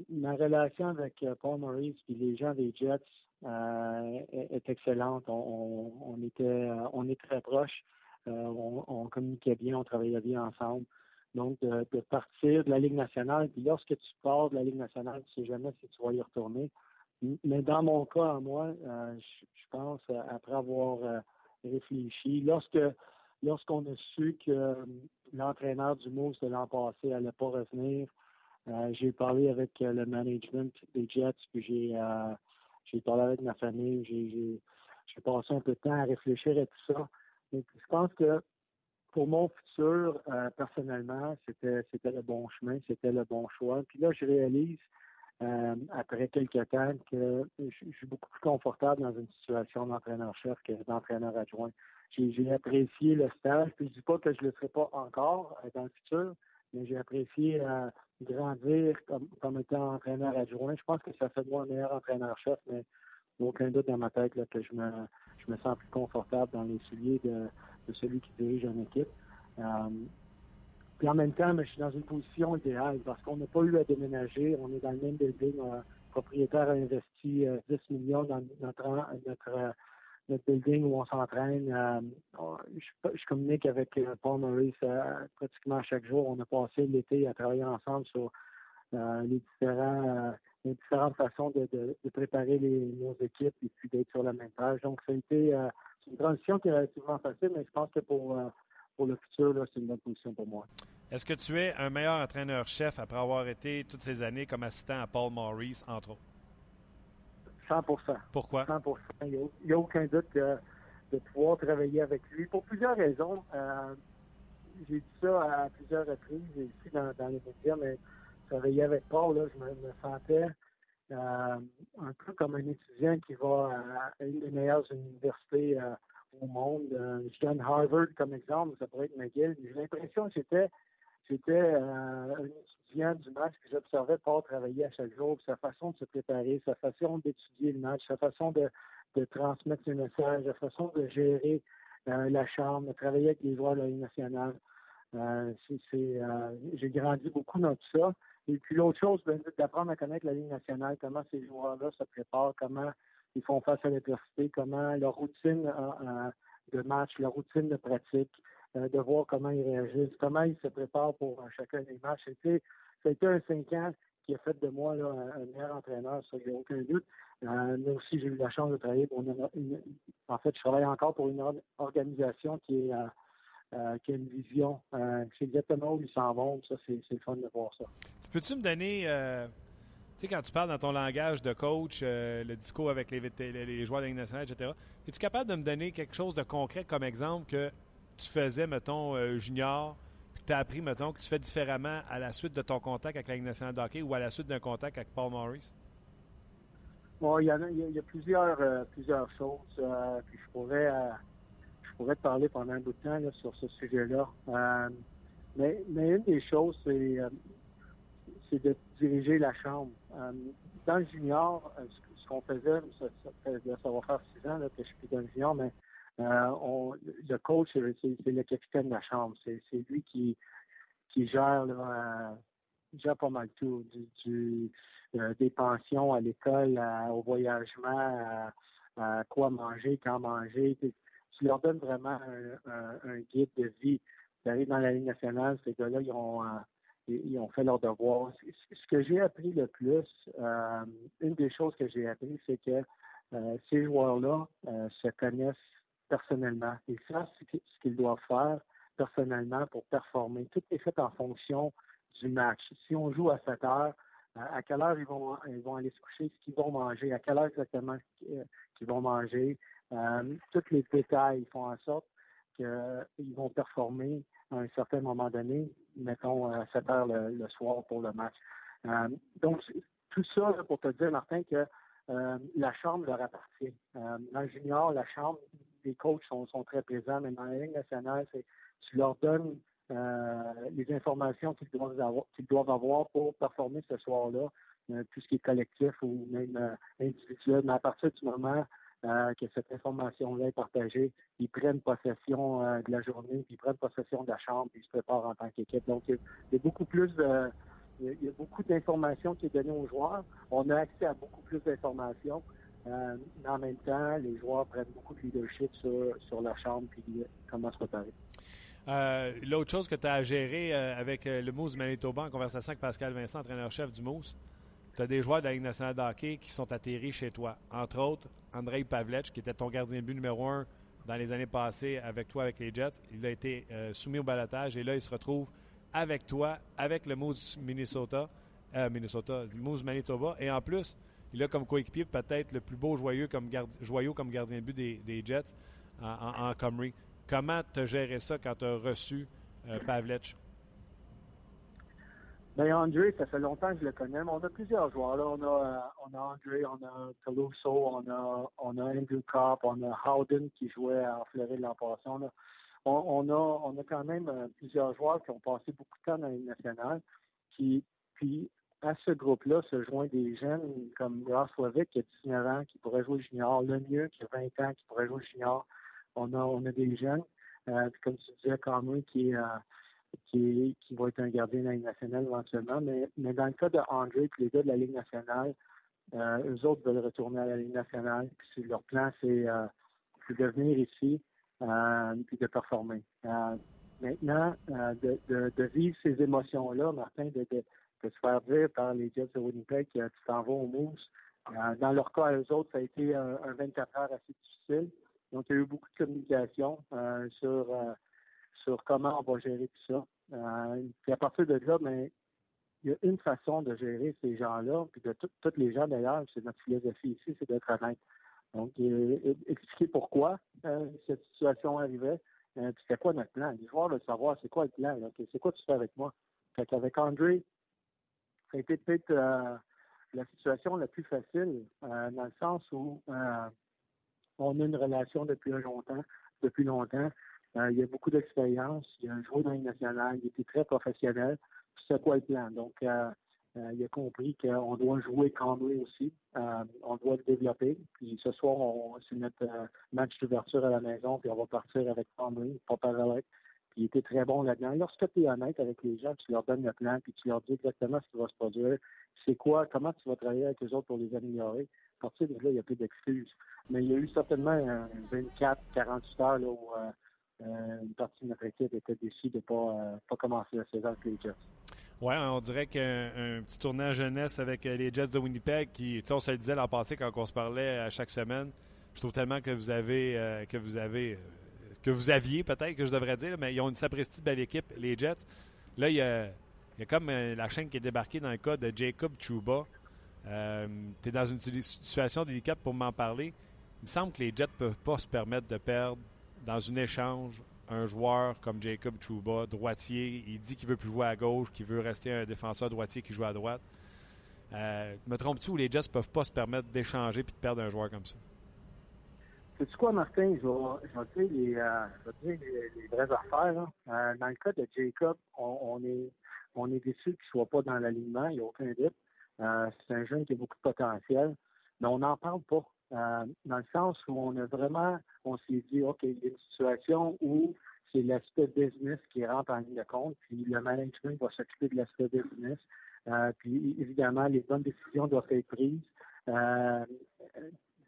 ma relation avec Paul Maurice et les gens des Jets est, excellente. On, était, on est très proches. On, on, communiquait bien, on travaillait bien ensemble. Donc, de, partir de la Ligue nationale, puis lorsque tu pars de la Ligue nationale, tu ne sais jamais si tu vas y retourner. Mais dans mon cas, moi, euh, je, pense, euh, après avoir euh, réfléchi, lorsque lorsqu'on a su que l'entraîneur du Moose de l'an passé n'allait pas revenir, j'ai parlé avec le management des Jets, puis j'ai j'ai parlé avec ma famille, j'ai passé un peu de temps à réfléchir à tout ça. Je pense que pour mon futur, euh, personnellement, c'était le bon chemin, c'était le bon choix. Puis là, je réalise euh, après quelques temps que je, suis beaucoup plus confortable dans une situation d'entraîneur-chef que d'entraîneur adjoint. J'ai apprécié le stage, puis je dis pas que je le ferai pas encore euh, dans le futur, mais j'ai apprécié grandir comme, comme étant entraîneur adjoint. Je pense que ça fait de moi un meilleur entraîneur-chef, mais aucun doute dans ma tête là, que je me, je me sens plus confortable dans les souliers de, celui qui dirige une équipe. Euh, puis en même temps, je suis dans une position idéale parce qu'on n'a pas eu à déménager. On est dans le même building. Le propriétaire a investi 10 euh, millions dans notre, notre, notre building où on s'entraîne. Euh, je, communique avec Paul Maurice pratiquement chaque jour. On a passé l'été à travailler ensemble sur les différents les différentes façons de, préparer les, nos équipes et puis d'être sur la même page. Donc, ça a été une transition qui est relativement facile, mais je pense que pour, euh, pour le futur, c'est une bonne position pour moi. Est-ce que tu es un meilleur entraîneur-chef après avoir été toutes ces années comme assistant à Paul Maurice, entre autres? 100% Pourquoi? 100% Il n'y a, aucun doute de, pouvoir travailler avec lui pour plusieurs raisons. Euh, j'ai dit ça à plusieurs reprises ici dans, dans les médias, mais travailler avec Paul, là, je me sentais euh, un peu comme un étudiant qui va à une des meilleures universités euh, au monde. Je donne Harvard comme exemple, ça pourrait être McGill. J'ai l'impression que j'étais j'étais un étudiant du match que j'observais pas travailler à chaque jour, sa façon de se préparer, sa façon d'étudier le match, sa façon de, transmettre ses messages, sa façon de gérer la chambre, de travailler avec les joueurs de la Ligue nationale. c'est, j'ai grandi beaucoup dans tout ça. Et puis l'autre chose, ben, d'apprendre à connaître la Ligue nationale, comment ces joueurs-là se préparent, comment ils font face à l'adversité, comment leur routine euh, euh, de match, leur routine de pratique, euh, de voir comment ils réagissent, comment ils se préparent pour chacun des matchs. C'était, été un cinq ans qui a fait de moi un meilleur entraîneur, ça, il n'y aucun doute. mais aussi, j'ai eu la chance de travailler pour une, en fait, je travaille encore pour une organisation euh, qui a une vision. Euh, c'est exactement où ils s'en vont. Ça, c'est, le fun de voir ça. Peux-tu me donner, euh, tu sais, quand tu parles dans ton langage de coach, le discours avec les, les joueurs de la nationale, etc., es-tu capable de me donner quelque chose de concret comme exemple que tu faisais, mettons, junior, puis que tu as appris, mettons, que tu fais différemment à la suite de ton contact avec la Ligue nationale hockey ou à la suite d'un contact avec Paul Maurice? Bon, il y, y a plusieurs, plusieurs choses. puis je pourrais pourrais te parler pendant un bout de temps sur ce sujet-là. Euh, mais, une des choses, c'est euh, de diriger la chambre. Euh, dans le junior, ce, qu'on faisait, ça, va faire six ans que je suis dans le junior, mais on, le coach, c'est le capitaine de la chambre. C'est lui qui, qui gère, là, gère pas mal tout, du, des pensions à l'école, au voyagement, à, quoi manger, quand manger tu leur donnes vraiment un, guide de vie. D'arriver dans la Ligue nationale, ces gars-là, ils ont, euh, ils ont fait leur devoir. Ce que j'ai appris le plus, euh, une des choses que j'ai appris, c'est que euh, ces joueurs-là se connaissent personnellement. Ils savent ce qu'ils doivent faire personnellement pour performer. Tout est fait en fonction du match. Si on joue à 7 heures, à quelle heure ils vont, ils vont aller se coucher, ce qu'ils vont manger, à quelle heure exactement qu'ils vont manger, euh, tous les détails font en sorte qu'ils vont performer à un certain moment donné, mettons à 7 heures le, soir pour le match. Euh, donc, tout ça pour te dire, Martin, que euh, la chambre leur appartient. dans le junior, la chambre, les coachs sont, très présents, mais dans la Ligue nationale, c'est tu leur donnes les informations qu'ils doivent avoir, pour performer ce soir-là, tout ce qui est collectif ou même individuel. Mais à partir du moment euh, que cette information-là est partagée. Ils prennent possession euh, de la journée, ils prennent possession de la chambre, ils se préparent en tant qu'équipe. Donc, il y a beaucoup plus de, Il y a beaucoup d'informations qui est donnée aux joueurs. On a accès à beaucoup plus d'informations. Euh, mais en même temps, les joueurs prennent beaucoup de leadership sur, sur la chambre et comment se préparer. Euh, l'autre chose que tu as à gérer euh, avec le Moose Manitoba en conversation avec Pascal Vincent, entraîneur-chef du Moose, tu as des joueurs de la Ligue nationale de hockey qui sont atterris chez toi. Entre autres, Andrei Pavlech, qui était ton gardien de but numéro un dans les années passées avec toi, avec les Jets. Il a été soumis au balotage et là, il se retrouve avec toi, avec le Moose Minnesota, Minnesota, le Moose Manitoba. Et en plus, il a comme coéquipier peut-être le plus beau joyeux comme, joyau comme gardien de but des, Jets en, en, Comment tu as géré ça quand tu as reçu euh? Bien, André, ça fait longtemps que je le connais, mais on a plusieurs joueurs. Là. On, a, euh, on a André, on a Caluso, on a, on a Andrew Kopp, on a Howden qui jouait en Floride l'an passé. On a, on, a, on a quand même euh, plusieurs joueurs qui ont passé beaucoup de temps dans les nationale. Puis à ce groupe-là se joint des jeunes comme Ross qui a 19 ans, qui pourrait jouer junior, Lemieux qui a 20 ans, qui pourrait jouer junior. On a, on a des jeunes, euh, comme tu disais, qui euh, qui, qui va être un gardien de la Ligue nationale éventuellement. Mais, mais dans le cas de André et les gars de la Ligue nationale, euh, eux autres veulent retourner à la Ligue nationale. Puis leur plan, c'est euh, de venir ici puis de performer. maintenant, de, de, de, vivre ces émotions-là, Martin, de, de se faire dire par les Jets de Winnipeg que tu t'en vas au Moose. Euh, dans leur cas, eux autres, ça a été un, 24 heures assez difficile. Donc, il y a eu beaucoup de communication euh, sur, euh, sur comment on va gérer tout ça. puis à partir de là, ben, il y a une façon de gérer ces gens-là, puis de tous les gens d'ailleurs, c'est notre philosophie ici, c'est d'être honnête. Donc, expliquer pourquoi cette situation arrivait, puis c'est quoi notre plan. Les joueurs veulent savoir c'est quoi le plan, c'est quoi tu fais avec moi? Fait qu'avec André, ça a été peut-être euh, la situation la plus facile, euh, dans le sens où euh, on a une relation depuis longtemps, depuis longtemps. il y a beaucoup d'expérience, il a joué dans les nationales, il était très professionnel. C'est quoi le plan? Donc, il a compris qu'on doit jouer comme lui aussi. on doit le développer. Puis ce soir, c'est notre match d'ouverture à la maison, puis on va partir avec Conway, pas avec il était très bon là-dedans. Lorsque tu es honnête avec les gens, tu leur donnes le plan, puis tu leur dis exactement ce qui va se produire, c'est quoi, comment tu vas travailler avec les autres pour les améliorer. À partir de là, il n'y a plus d'excuses. Mais il y a eu certainement 24, 48 heures là, où euh, euh, une partie de notre équipe était déçue de ne pas, euh, pas commencer la saison avec les Jets. Oui, on dirait qu'un petit tournant jeunesse avec les Jets de Winnipeg, qui, on se le disait l'an passé quand on se parlait à chaque semaine, je trouve tellement que vous avez, que vous avez que vous aviez, peut-être, que je devrais dire, mais ils ont une sapristi belle équipe, les Jets. Là, il y a, comme euh, la chaîne qui est débarquée dans le cas de Jacob Chuba. Euh, tu es dans une situation délicate pour m'en parler. Il me semble que les Jets ne peuvent pas se permettre de perdre dans un échange un joueur comme Jacob Chuba, droitier. Il dit qu'il veut plus jouer à gauche, qu'il veut rester un défenseur droitier qui joue à droite. Euh, me trompes-tu ou les Jets ne peuvent pas se permettre d'échanger et de perdre un joueur comme ça? C'est quoi, Martin? Je vais, dire, les, euh, les, les, vraies affaires. Euh, dans le cas de Jacob, on, est on est déçu qu'il ne soit pas dans l'alignement, il n'y a aucun doute. Euh, c'est un jeune qui a beaucoup de potentiel, mais on n'en parle pas. dans le sens où on a vraiment, on s'est dit, OK, il y a une situation où c'est l'aspect business qui rentre en ligne de compte, puis le management va s'occuper de l'aspect business. puis évidemment, les bonnes décisions doivent être prises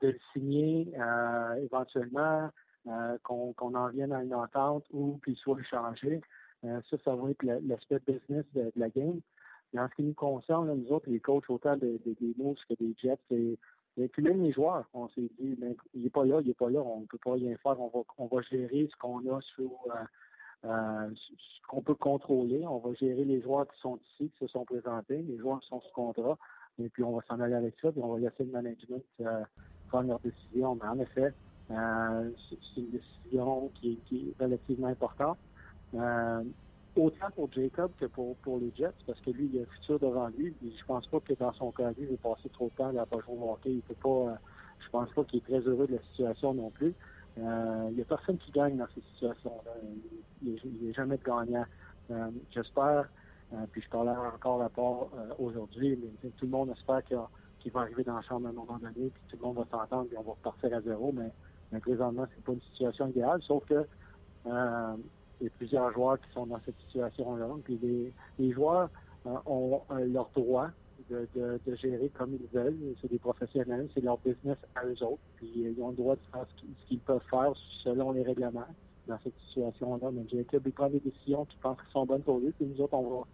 de le signer euh, éventuellement, euh, qu'on en vienne à une entente ou qu'il soit échangé. Euh, ça, ça va être l'aspect business de, la game. Mais en ce qui nous concerne, nous autres, les coachs, autant des Moves que des Jets, et, puis même les joueurs, on s'est dit, ben, il n'est pas là, il n'est pas là, on ne peut pas rien faire, on va, on va gérer ce qu'on a sur ce qu'on peut contrôler, on va gérer les joueurs qui sont ici, qui se sont présentés, les joueurs qui sont sous contrat, et puis on va s'en aller avec ça, puis on va laisser le management prendre leur décision. Mais en effet, euh, c'est une décision qui, est relativement importante. Euh, autant pour Jacob que pour, pour les Jets, parce que lui, il a le futur devant lui. Et je pense pas que dans son cas, lui, il va passer trop de temps à pas jouer au hockey. Il peut pas, euh, je pense pas qu'il est très heureux de la situation non plus. Euh, il n'y a personne qui gagne dans cette situation-là. Il n'est jamais de gagnant. J'espère, puis je parlais encore à part aujourd'hui, mais tout le monde espère qu'il y a qui va arriver dans la chambre à un moment donné, puis tout le monde va s'entendre, puis on va repartir à zéro, mais, mais présentement, c'est pas une situation idéale, sauf que euh, il y a plusieurs joueurs qui sont dans cette situation-là. Puis les, joueurs, ont leur droit de, gérer comme ils veulent. C'est des professionnels, c'est leur business à eux autres. Puis ils ont le droit de faire ce qu'ils peuvent faire selon les règlements dans cette situation-là. Mais Jacob, il prend des décisions qui pensent qu'ils sont bonnes pour lui, puis nous autres, on va,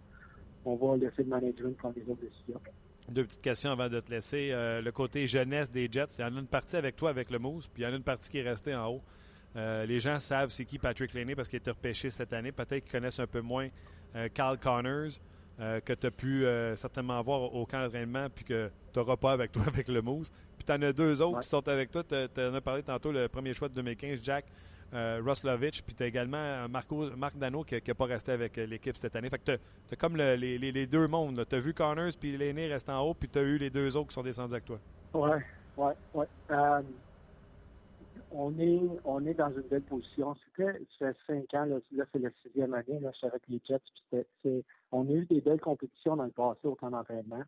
on va laisser le management prendre les autres décisions. Deux petites questions avant de te laisser. Euh, le côté jeunesse des Jets, il y en a une partie avec toi avec le Moose, puis il y en a une partie qui est restée en haut. Euh, les gens savent c'est qui Patrick Laney parce qu'il a été repêché cette année. Peut-être qu'ils connaissent un peu moins euh, Carl Connors, que tu as pu certainement voir au camp d'entraînement, puis que tu n'auras pas avec toi avec le Moose. Puis tu en as deux autres qui sont avec toi. Tu en as parlé tantôt, le premier choix de 2015, Jack euh, puis tu as également euh, Marco, Marc Dano qui n'a pas resté avec euh, l'équipe cette année. Fait que tu as, comme les, deux mondes. Tu as vu Connors, puis l'aîné reste en haut, puis tu as eu les deux autres qui sont descendus avec toi. Oui, oui, oui. on, est, on est dans une belle position. C'était cinq ans, là, c'est la sixième année, là, je suis avec les Jets. on a eu des belles compétitions dans le passé au camp d'entraînement.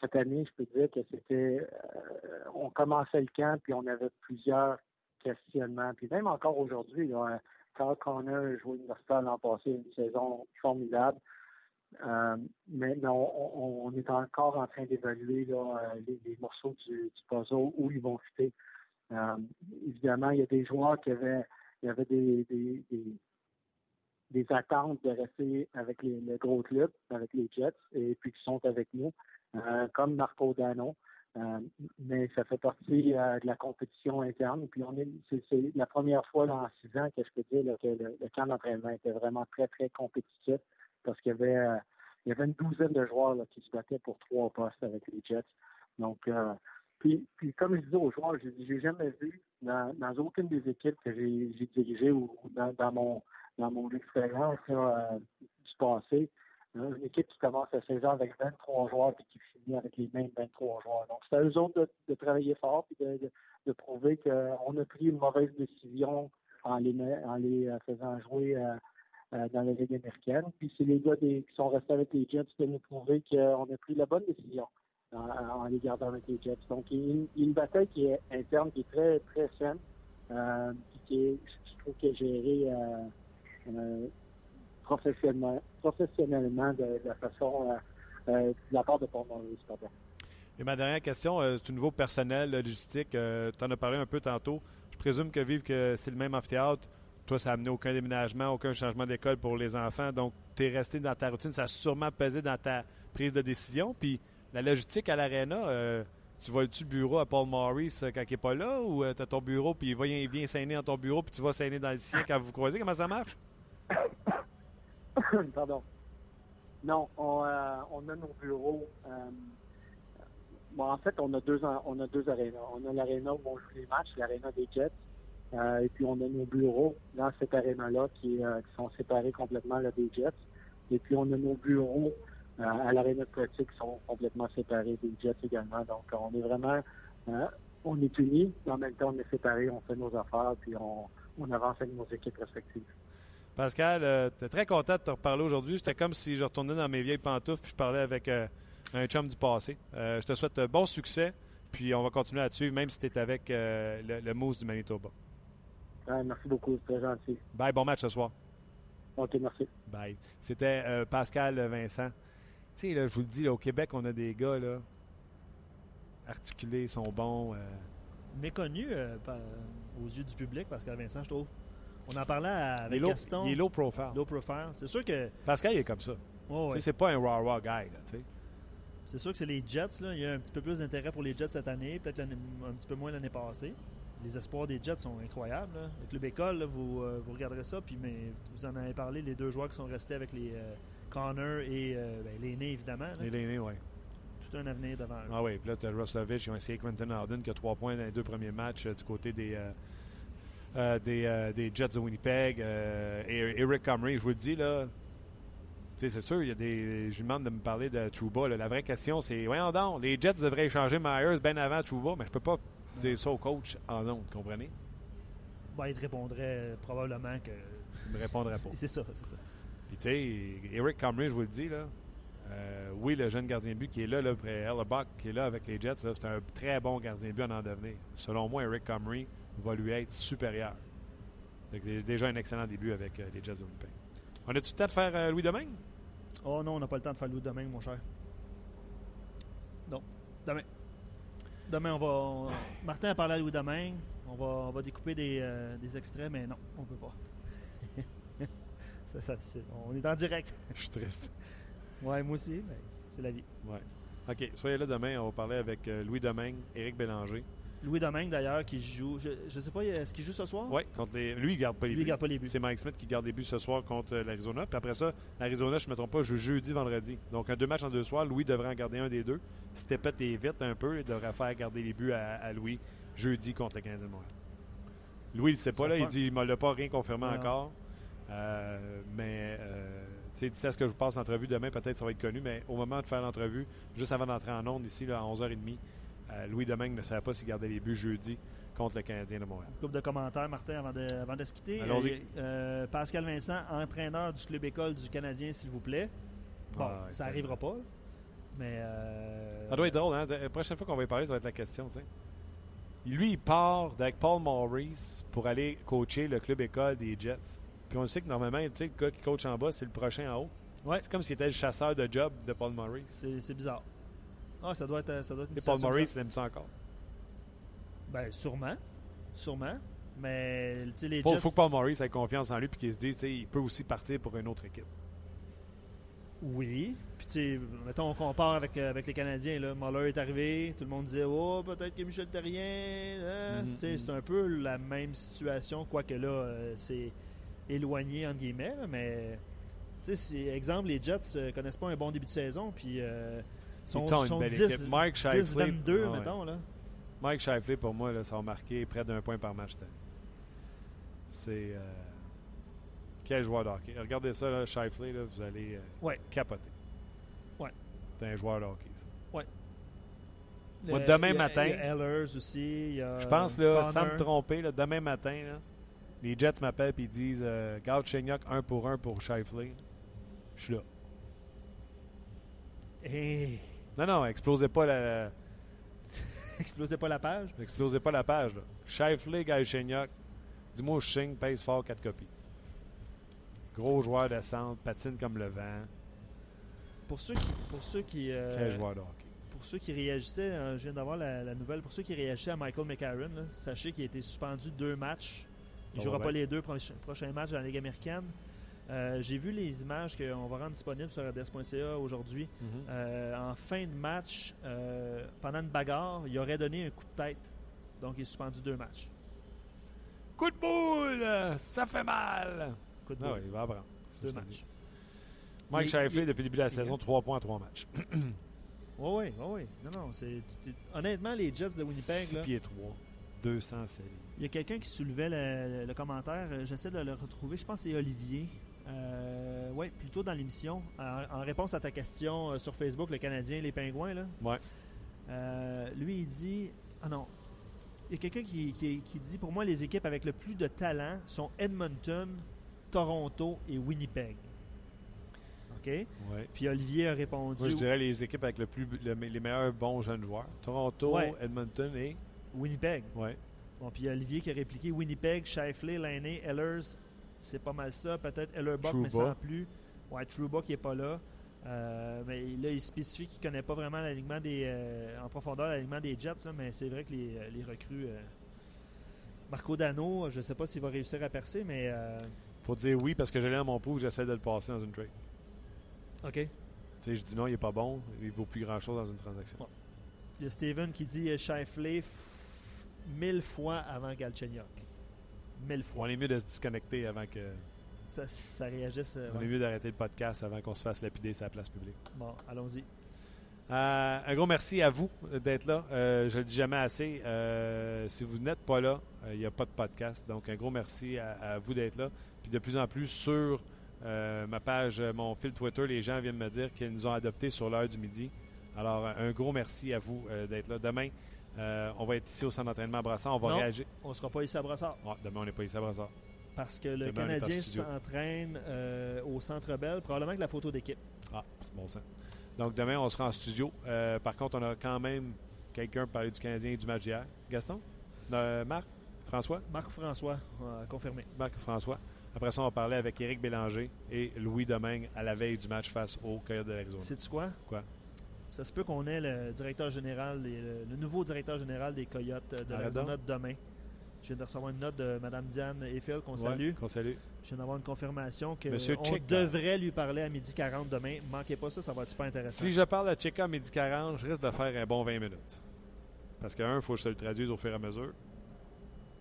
Cette année, je peux dire que c'était. on commençait le camp, puis on avait plusieurs questionnement. Puis même encore aujourd'hui, Carl Connor a joué universitaire l'an passé, une saison formidable. Euh, mais on, est encore en train d'évaluer les, morceaux du, puzzle où ils vont fitter. Euh, évidemment, il y a des joueurs qui avaient, des, attentes de rester avec les, le gros club, avec les Jets, et puis qui sont avec nous, euh, comme Marco Dano. Euh, mais ça fait partie euh, de la compétition interne. Puis on est, c'est, la première fois dans six ans que je peux dire que le, camp d'entraînement était vraiment très, très compétitif parce qu'il y avait, euh, il y avait une douzaine de joueurs qui se battaient pour trois postes avec les Jets. Donc, puis, puis comme je disais aux joueurs, j'ai, j'ai jamais vu dans, dans aucune des équipes que j'ai, dirigées ou dans mon dans mon expérience du passé, une équipe qui commence la saison avec 23 joueurs et qui finit avec les mêmes 23 joueurs. Donc, c'est à eux autres de, travailler fort et de, prouver qu'on a pris une mauvaise décision en les, en les euh, faisant jouer euh, euh, dans la Ligue américaine. Puis c'est les gars qui sont restés avec les Jets de nous prouver qu'on a pris la bonne décision en, les gardant avec les Jets. Donc, il y a une, bataille qui est interne, qui est très, très saine, euh, qui est, je trouve, qui gérée professionnellement, professionnellement de, la façon euh, euh, de la part de Paul Maurice. Et ma dernière question, euh, c'est au niveau personnel, logistique. tu en as parlé un peu tantôt. Je présume que vivre que c'est le même amphithéâtre, toi, ça n'a amené aucun déménagement, aucun changement d'école pour les enfants. Donc, tu es resté dans ta routine. Ça a sûrement pesé dans ta prise de décision. Puis, la logistique à l'aréna, tu vas-tu bureau à Paul Maurice quand il n'est pas là ou tu as ton bureau, puis il vient, il vient saigner dans ton bureau, puis tu vas saigner dans le sien quand vous croisez? Comment ça marche? Pardon. Non, on, euh, on, a nos bureaux. Euh, bon, en fait, on a deux on a deux arénas. On a l'aréna où on joue les matchs, l'aréna des Jets. Euh, et puis on a nos bureaux dans cette aréna-là qui, sont séparés complètement des Jets. Et puis on a nos bureaux à l'aréna de pratique qui sont complètement séparés des Jets également. Donc on est vraiment on est unis, mais en même temps on est séparés, on fait nos affaires, puis on, on avance avec nos équipes respectives. Pascal, euh, tu es très content de te reparler aujourd'hui. C'était comme si je retournais dans mes vieilles pantoufles puis je parlais avec euh, un chum du passé. Euh, je te souhaite bon succès, puis on va continuer à te suivre, même si tu es avec le, le, Mousse du Manitoba. merci beaucoup, c'est très gentil. Bye, bon match ce soir. OK, merci. Bye. C'était Pascal Vincent. Tu sais, je vous le dis, au Québec, on a des gars, là, articulés, sont bons. Méconnus aux yeux du public, Pascal Vincent, je trouve. On en parlait avec Gaston. Il est low profile. Low profile. C'est sûr que. Pascal, il est comme ça. C'est pas un raw-raw guy. c'est sûr que c'est les Jets. Là. Il y a un petit peu plus d'intérêt pour les Jets cette année, peut-être un petit peu moins l'année passée. Les espoirs des Jets sont incroyables. Le club école, vous, euh, vous, regarderez ça, puis mais vous en avez parlé, les deux joueurs qui sont restés avec les euh, Connor et euh, ben, l'aîné, évidemment. Et l'aîné, oui. Tout un avenir devant eux. Ah oui, puis là, tu as Roslovich, ils ont essayé Quentin Harden qui a trois points dans les deux premiers matchs du côté des, euh, euh, des, Jets de Winnipeg, euh, et Eric Comrie. Je vous le dis, là, c'est sûr, il y a des. Je lui demande de me parler de Trouba. La vraie question, c'est voyons donc, les Jets devraient échanger Myers bien avant Trouba, mais je peux pas dire ça au coach en nom, vous comprenez? Ben, il te répondrait probablement que. Il me répondrait pas. C'est ça, c'est ça. Puis, tu sais, Eric Comrie, je vous le dis, là. oui, le jeune gardien de but qui est là, là après Hellebuck, qui est là avec les Jets, c'est un très bon gardien de but en en devenir. Selon moi, Eric Comrie, va lui être supérieur. C'est déjà un excellent début avec euh, les Jazz Winnipeg. On a-tu le temps de faire euh, Louis Domingue? Oh non, on n'a pas le temps de faire le demain, mon cher. Non, demain. Demain, on va. on- Martin a parlé à Louis Domingue. On va, on va découper des, euh, des extraits, mais non, on peut pas. Ça, ça, on est en direct. Je suis triste. Ouais, moi aussi, mais c'est la vie. Ouais. OK, soyez là demain. On va parler avec Louis Domingue, Éric Bélanger. Louis Domingue, d'ailleurs, qui joue. Je, je sais pas, est-ce qu'il joue ce soir? Oui, contre les... lui, il garde pas les Lui, il buts. garde pas les buts. C'est Mike Smith qui garde les buts ce soir contre euh, l'Arizona. Puis après ça, l'Arizona, je ne me trompe pas, joue jeudi, vendredi. Donc, un deux matchs en deux soirs. Louis devrait en garder un des deux. Si Tepet est vite un peu, il devrait faire garder les buts à, à Louis jeudi contre le Canadien de Montréal. Louis, il ne sait pas, là. Il dit il ne m'a l'a pas rien confirmé encore. Euh, mais, euh, tu sais, ce que je vous passe l'entrevue demain, peut-être ça va être connu. Mais au moment de faire l'entrevue, juste avant d'entrer en onde, ici, là, à 11h30, euh, Louis Domingue ne savait pas s'il gardait les buts jeudi contre le Canadien de Montréal. Couple de commentaires, Martin, avant de, avant de se quitter. Allons-y. Euh, euh, Pascal Vincent, entraîneur du club école du Canadien, s'il vous plaît. Bon, Ah, ça n'arrivera pas. Mais. euh, Ça doit être drôle, hein? La prochaine fois qu'on va y parler, ça va être la question, tu sais. Lui, il part avec Paul Maurice pour aller coacher le club école des Jets. Puis on sait que normalement, tu sais, le gars qui coach en bas, c'est le prochain en haut. Ouais. C'est comme s'il était le chasseur de job de Paul Maurice. C'est bizarre. Ah, ça doit être, ça doit être une Et Paul Maurice, il aime ça encore. Ben, sûrement. Sûrement. Mais, tu sais, les Il faut, Jets. faut que Paul Maurice ait confiance en lui puis qu'il se dise, tu sais, il peut aussi partir pour une autre équipe. Oui. Puis, tu sais, mettons, on compare avec, euh, avec les Canadiens. Là. Muller est arrivé. Tout le monde disait, oh, peut-être que Michel Terrien. hein? Mhm, Tu sais, mhm. c'est un peu la même situation, quoique là, euh, c'est éloigné, entre guillemets. là, mais, tu sais, exemple, les Jets ne connaissent pas un bon début de saison. Puis, euh, sont, Ils ont une sont belle 10, équipe. Mike 10, Scheifele, 22, ah ouais. mettons. Là. Mike Shifley, pour moi, là, ça va marquer près d'un point par match cette. C'est. euh, Quel joueur de hockey. Regardez ça, là, Shifley, là, vous allez euh, Ouais. capoter. Ouais. C'est un joueur de hockey, ça. Moi, Le- demain il y a- matin- Il y a Ehlers aussi. il y a Je pense, là, sans me tromper, là, demain matin, là, les Jets m'appellent et ils disent euh, Garde Chenyok un pour un pour Shifley. Je suis là. Hey, Non, non, explosez pas la, explosez pas la page. explosez pas la page. Là. Shifley, Guy Chenyok. Dis-moi signe, pèse fort, 4 copies. Gros joueur de centre, patine comme le vent. Pour ceux qui, pour ceux qui, euh, Quel joueur de hockey. pour ceux qui réagissaient, euh, je viens d'avoir la, la nouvelle. Pour ceux qui réagissaient à Michael McCarron, là, sachez qu'il a été suspendu deux matchs. Il ne jouera pas les deux prochains, prochains matchs dans la Ligue américaine. Euh, J'ai vu les images qu'on va rendre disponibles sur RDS.ca aujourd'hui. Mhm. Euh, en fin de match, euh, pendant une bagarre, il aurait donné un coup de tête. Donc, il est suspendu deux matchs. Coup de boule! Ça fait mal! Coup de Ah boule. oui, il va apprendre. C'est deux matchs. Mike Shifley, depuis le début de la saison, 3 points 3 matchs. Oui, oui, oui. Non, non, c'est, honnêtement, les Jets de Winnipeg, 6 là, pieds 3, 200 séries. il y a quelqu'un qui soulevait le, le commentaire. J'essaie de le retrouver. Je pense que c'est Olivier. Euh, oui, plutôt dans l'émission. En, en réponse à ta question euh, sur Facebook, le Canadien, les Pingouins, là. Ouais. Euh, lui, il dit. Ah non. Il y a quelqu'un qui, qui- qui dit Pour moi, les équipes avec le plus de talent sont Edmonton, Toronto et Winnipeg. OK? Ouais. Puis Olivier a répondu Moi, je dirais les équipes avec le plus, le- les meilleurs bons jeunes joueurs. Toronto, Ouais. Edmonton et. Winnipeg. Ouais. Bon, puis Olivier qui a répliqué Winnipeg, Shifley, Lainé, Ellers, c'est pas mal ça. Peut-être Ellerbuck, mais sans plus. Ouais, Trouba qui est pas là. Euh, mais là, il spécifie qu'il connaît pas vraiment l'alignement des, euh, en profondeur l'alignement des Jets, là, mais c'est vrai que les, les recrues. euh, Marco Dano, je sais pas s'il va réussir à percer, mais. euh, Faut dire oui parce que je l'ai dans mon pot, j'essaie de le passer dans une trade. OK. Tu sais, je dis non, il est pas bon, il vaut plus grand chose dans une transaction. Il y a Steven qui dit euh, Shifley mille fois avant Galchenyuk. Mille On est mieux de se disconnecter avant que. Ça, ça réagisse. euh, On ouais. est mieux d'arrêter le podcast avant qu'on se fasse lapider sur la place publique. Bon, allons-y. Euh, un gros merci à vous d'être là. Euh, je le dis jamais assez. Si vous n'êtes pas là, il n'y a pas de podcast. Donc, un gros merci à, à vous d'être là. Puis de plus en plus sur ma page, mon fil Twitter, les gens viennent me dire qu'ils nous ont adoptés sur l'heure du midi. Alors, un gros merci à vous d'être là. Demain, euh, on va être ici au centre d'entraînement à Brassard. On va Non. réagir. On sera pas ici à Brassard. Demain, on n'est pas ici à Brassard. Parce que le Demain, Canadien s'entraîne euh, au Centre Bell, probablement avec la photo d'équipe. Ah, c'est bon ça. Donc, demain, on sera en studio. Euh, par contre, on a quand même quelqu'un pour parler du Canadien et du match d'hier. Gaston? Marc? François? Marc François, confirmé. Marc François. Après ça, on va parler avec Éric Bélanger et Louis Domingue à la veille du match face au Coyote de l'Arizona. Sais-tu quoi? Quoi? Ça se peut qu'on ait le directeur général, des- le, le nouveau directeur général des Coyotes de Arrête l'Arizona demain. Je viens de recevoir une note de Mme Diane Eiffel qu'on Ouais, salue. Qu'on salue. Je viens d'avoir une confirmation que Monsieur on devrait lui parler à midi 40 demain. Manquez pas ça, ça va être super intéressant. Si je parle à Cheka à midi 40, je risque de faire un bon 20 minutes. Parce que, un, il faut que je te le traduise au fur et à mesure.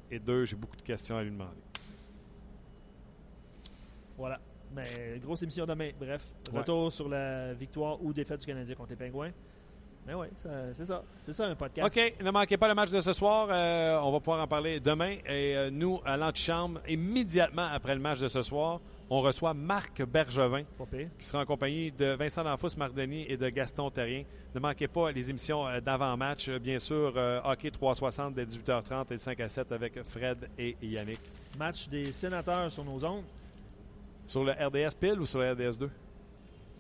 Et deux, j'ai beaucoup de questions à lui demander. Voilà. Mais grosse émission demain. Bref, Ouais. retour sur la victoire ou défaite du Canadien contre les Pingouins. Mais oui, c'est ça. C'est ça un podcast. OK, ne manquez pas le match de ce soir. Euh, on va pouvoir en parler demain. Et euh, nous, à l'antichambre, immédiatement après le match de ce soir, on reçoit Marc Bergevin, qui sera en compagnie de Vincent Danfous, Marc Denis et de Gaston Terrien. Ne manquez pas les émissions euh, d'avant-match. Bien sûr, euh, Hockey 360 dès 18h30 et le 5 à 7 avec Fred et Yannick. Match des sénateurs sur nos ondes, Sur le RDS pile ou sur le RDS 2?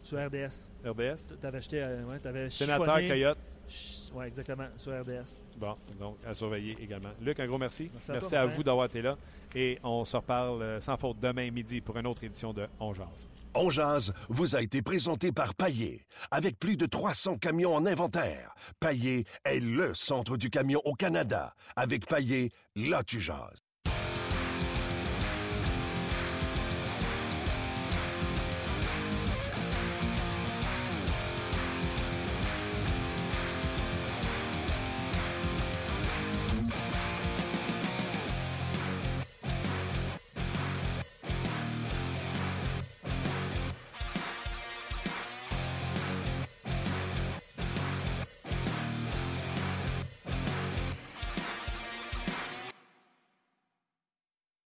sur RDS. RDS? T'avais acheté, euh, ouais, t'avais Sénateur Coyote. Ch- Ouais, exactement, sur RDS. Bon, donc à surveiller également. Luc, un gros merci. Merci à Merci toi, à Martin. vous d'avoir été là. Et on se reparle euh, sans faute demain midi pour une autre édition de On Jase. On jase vous a été présenté par Paillé. Avec plus de 300 camions en inventaire, Paillé est le centre du camion au Canada. Avec Paillé, là tu jases.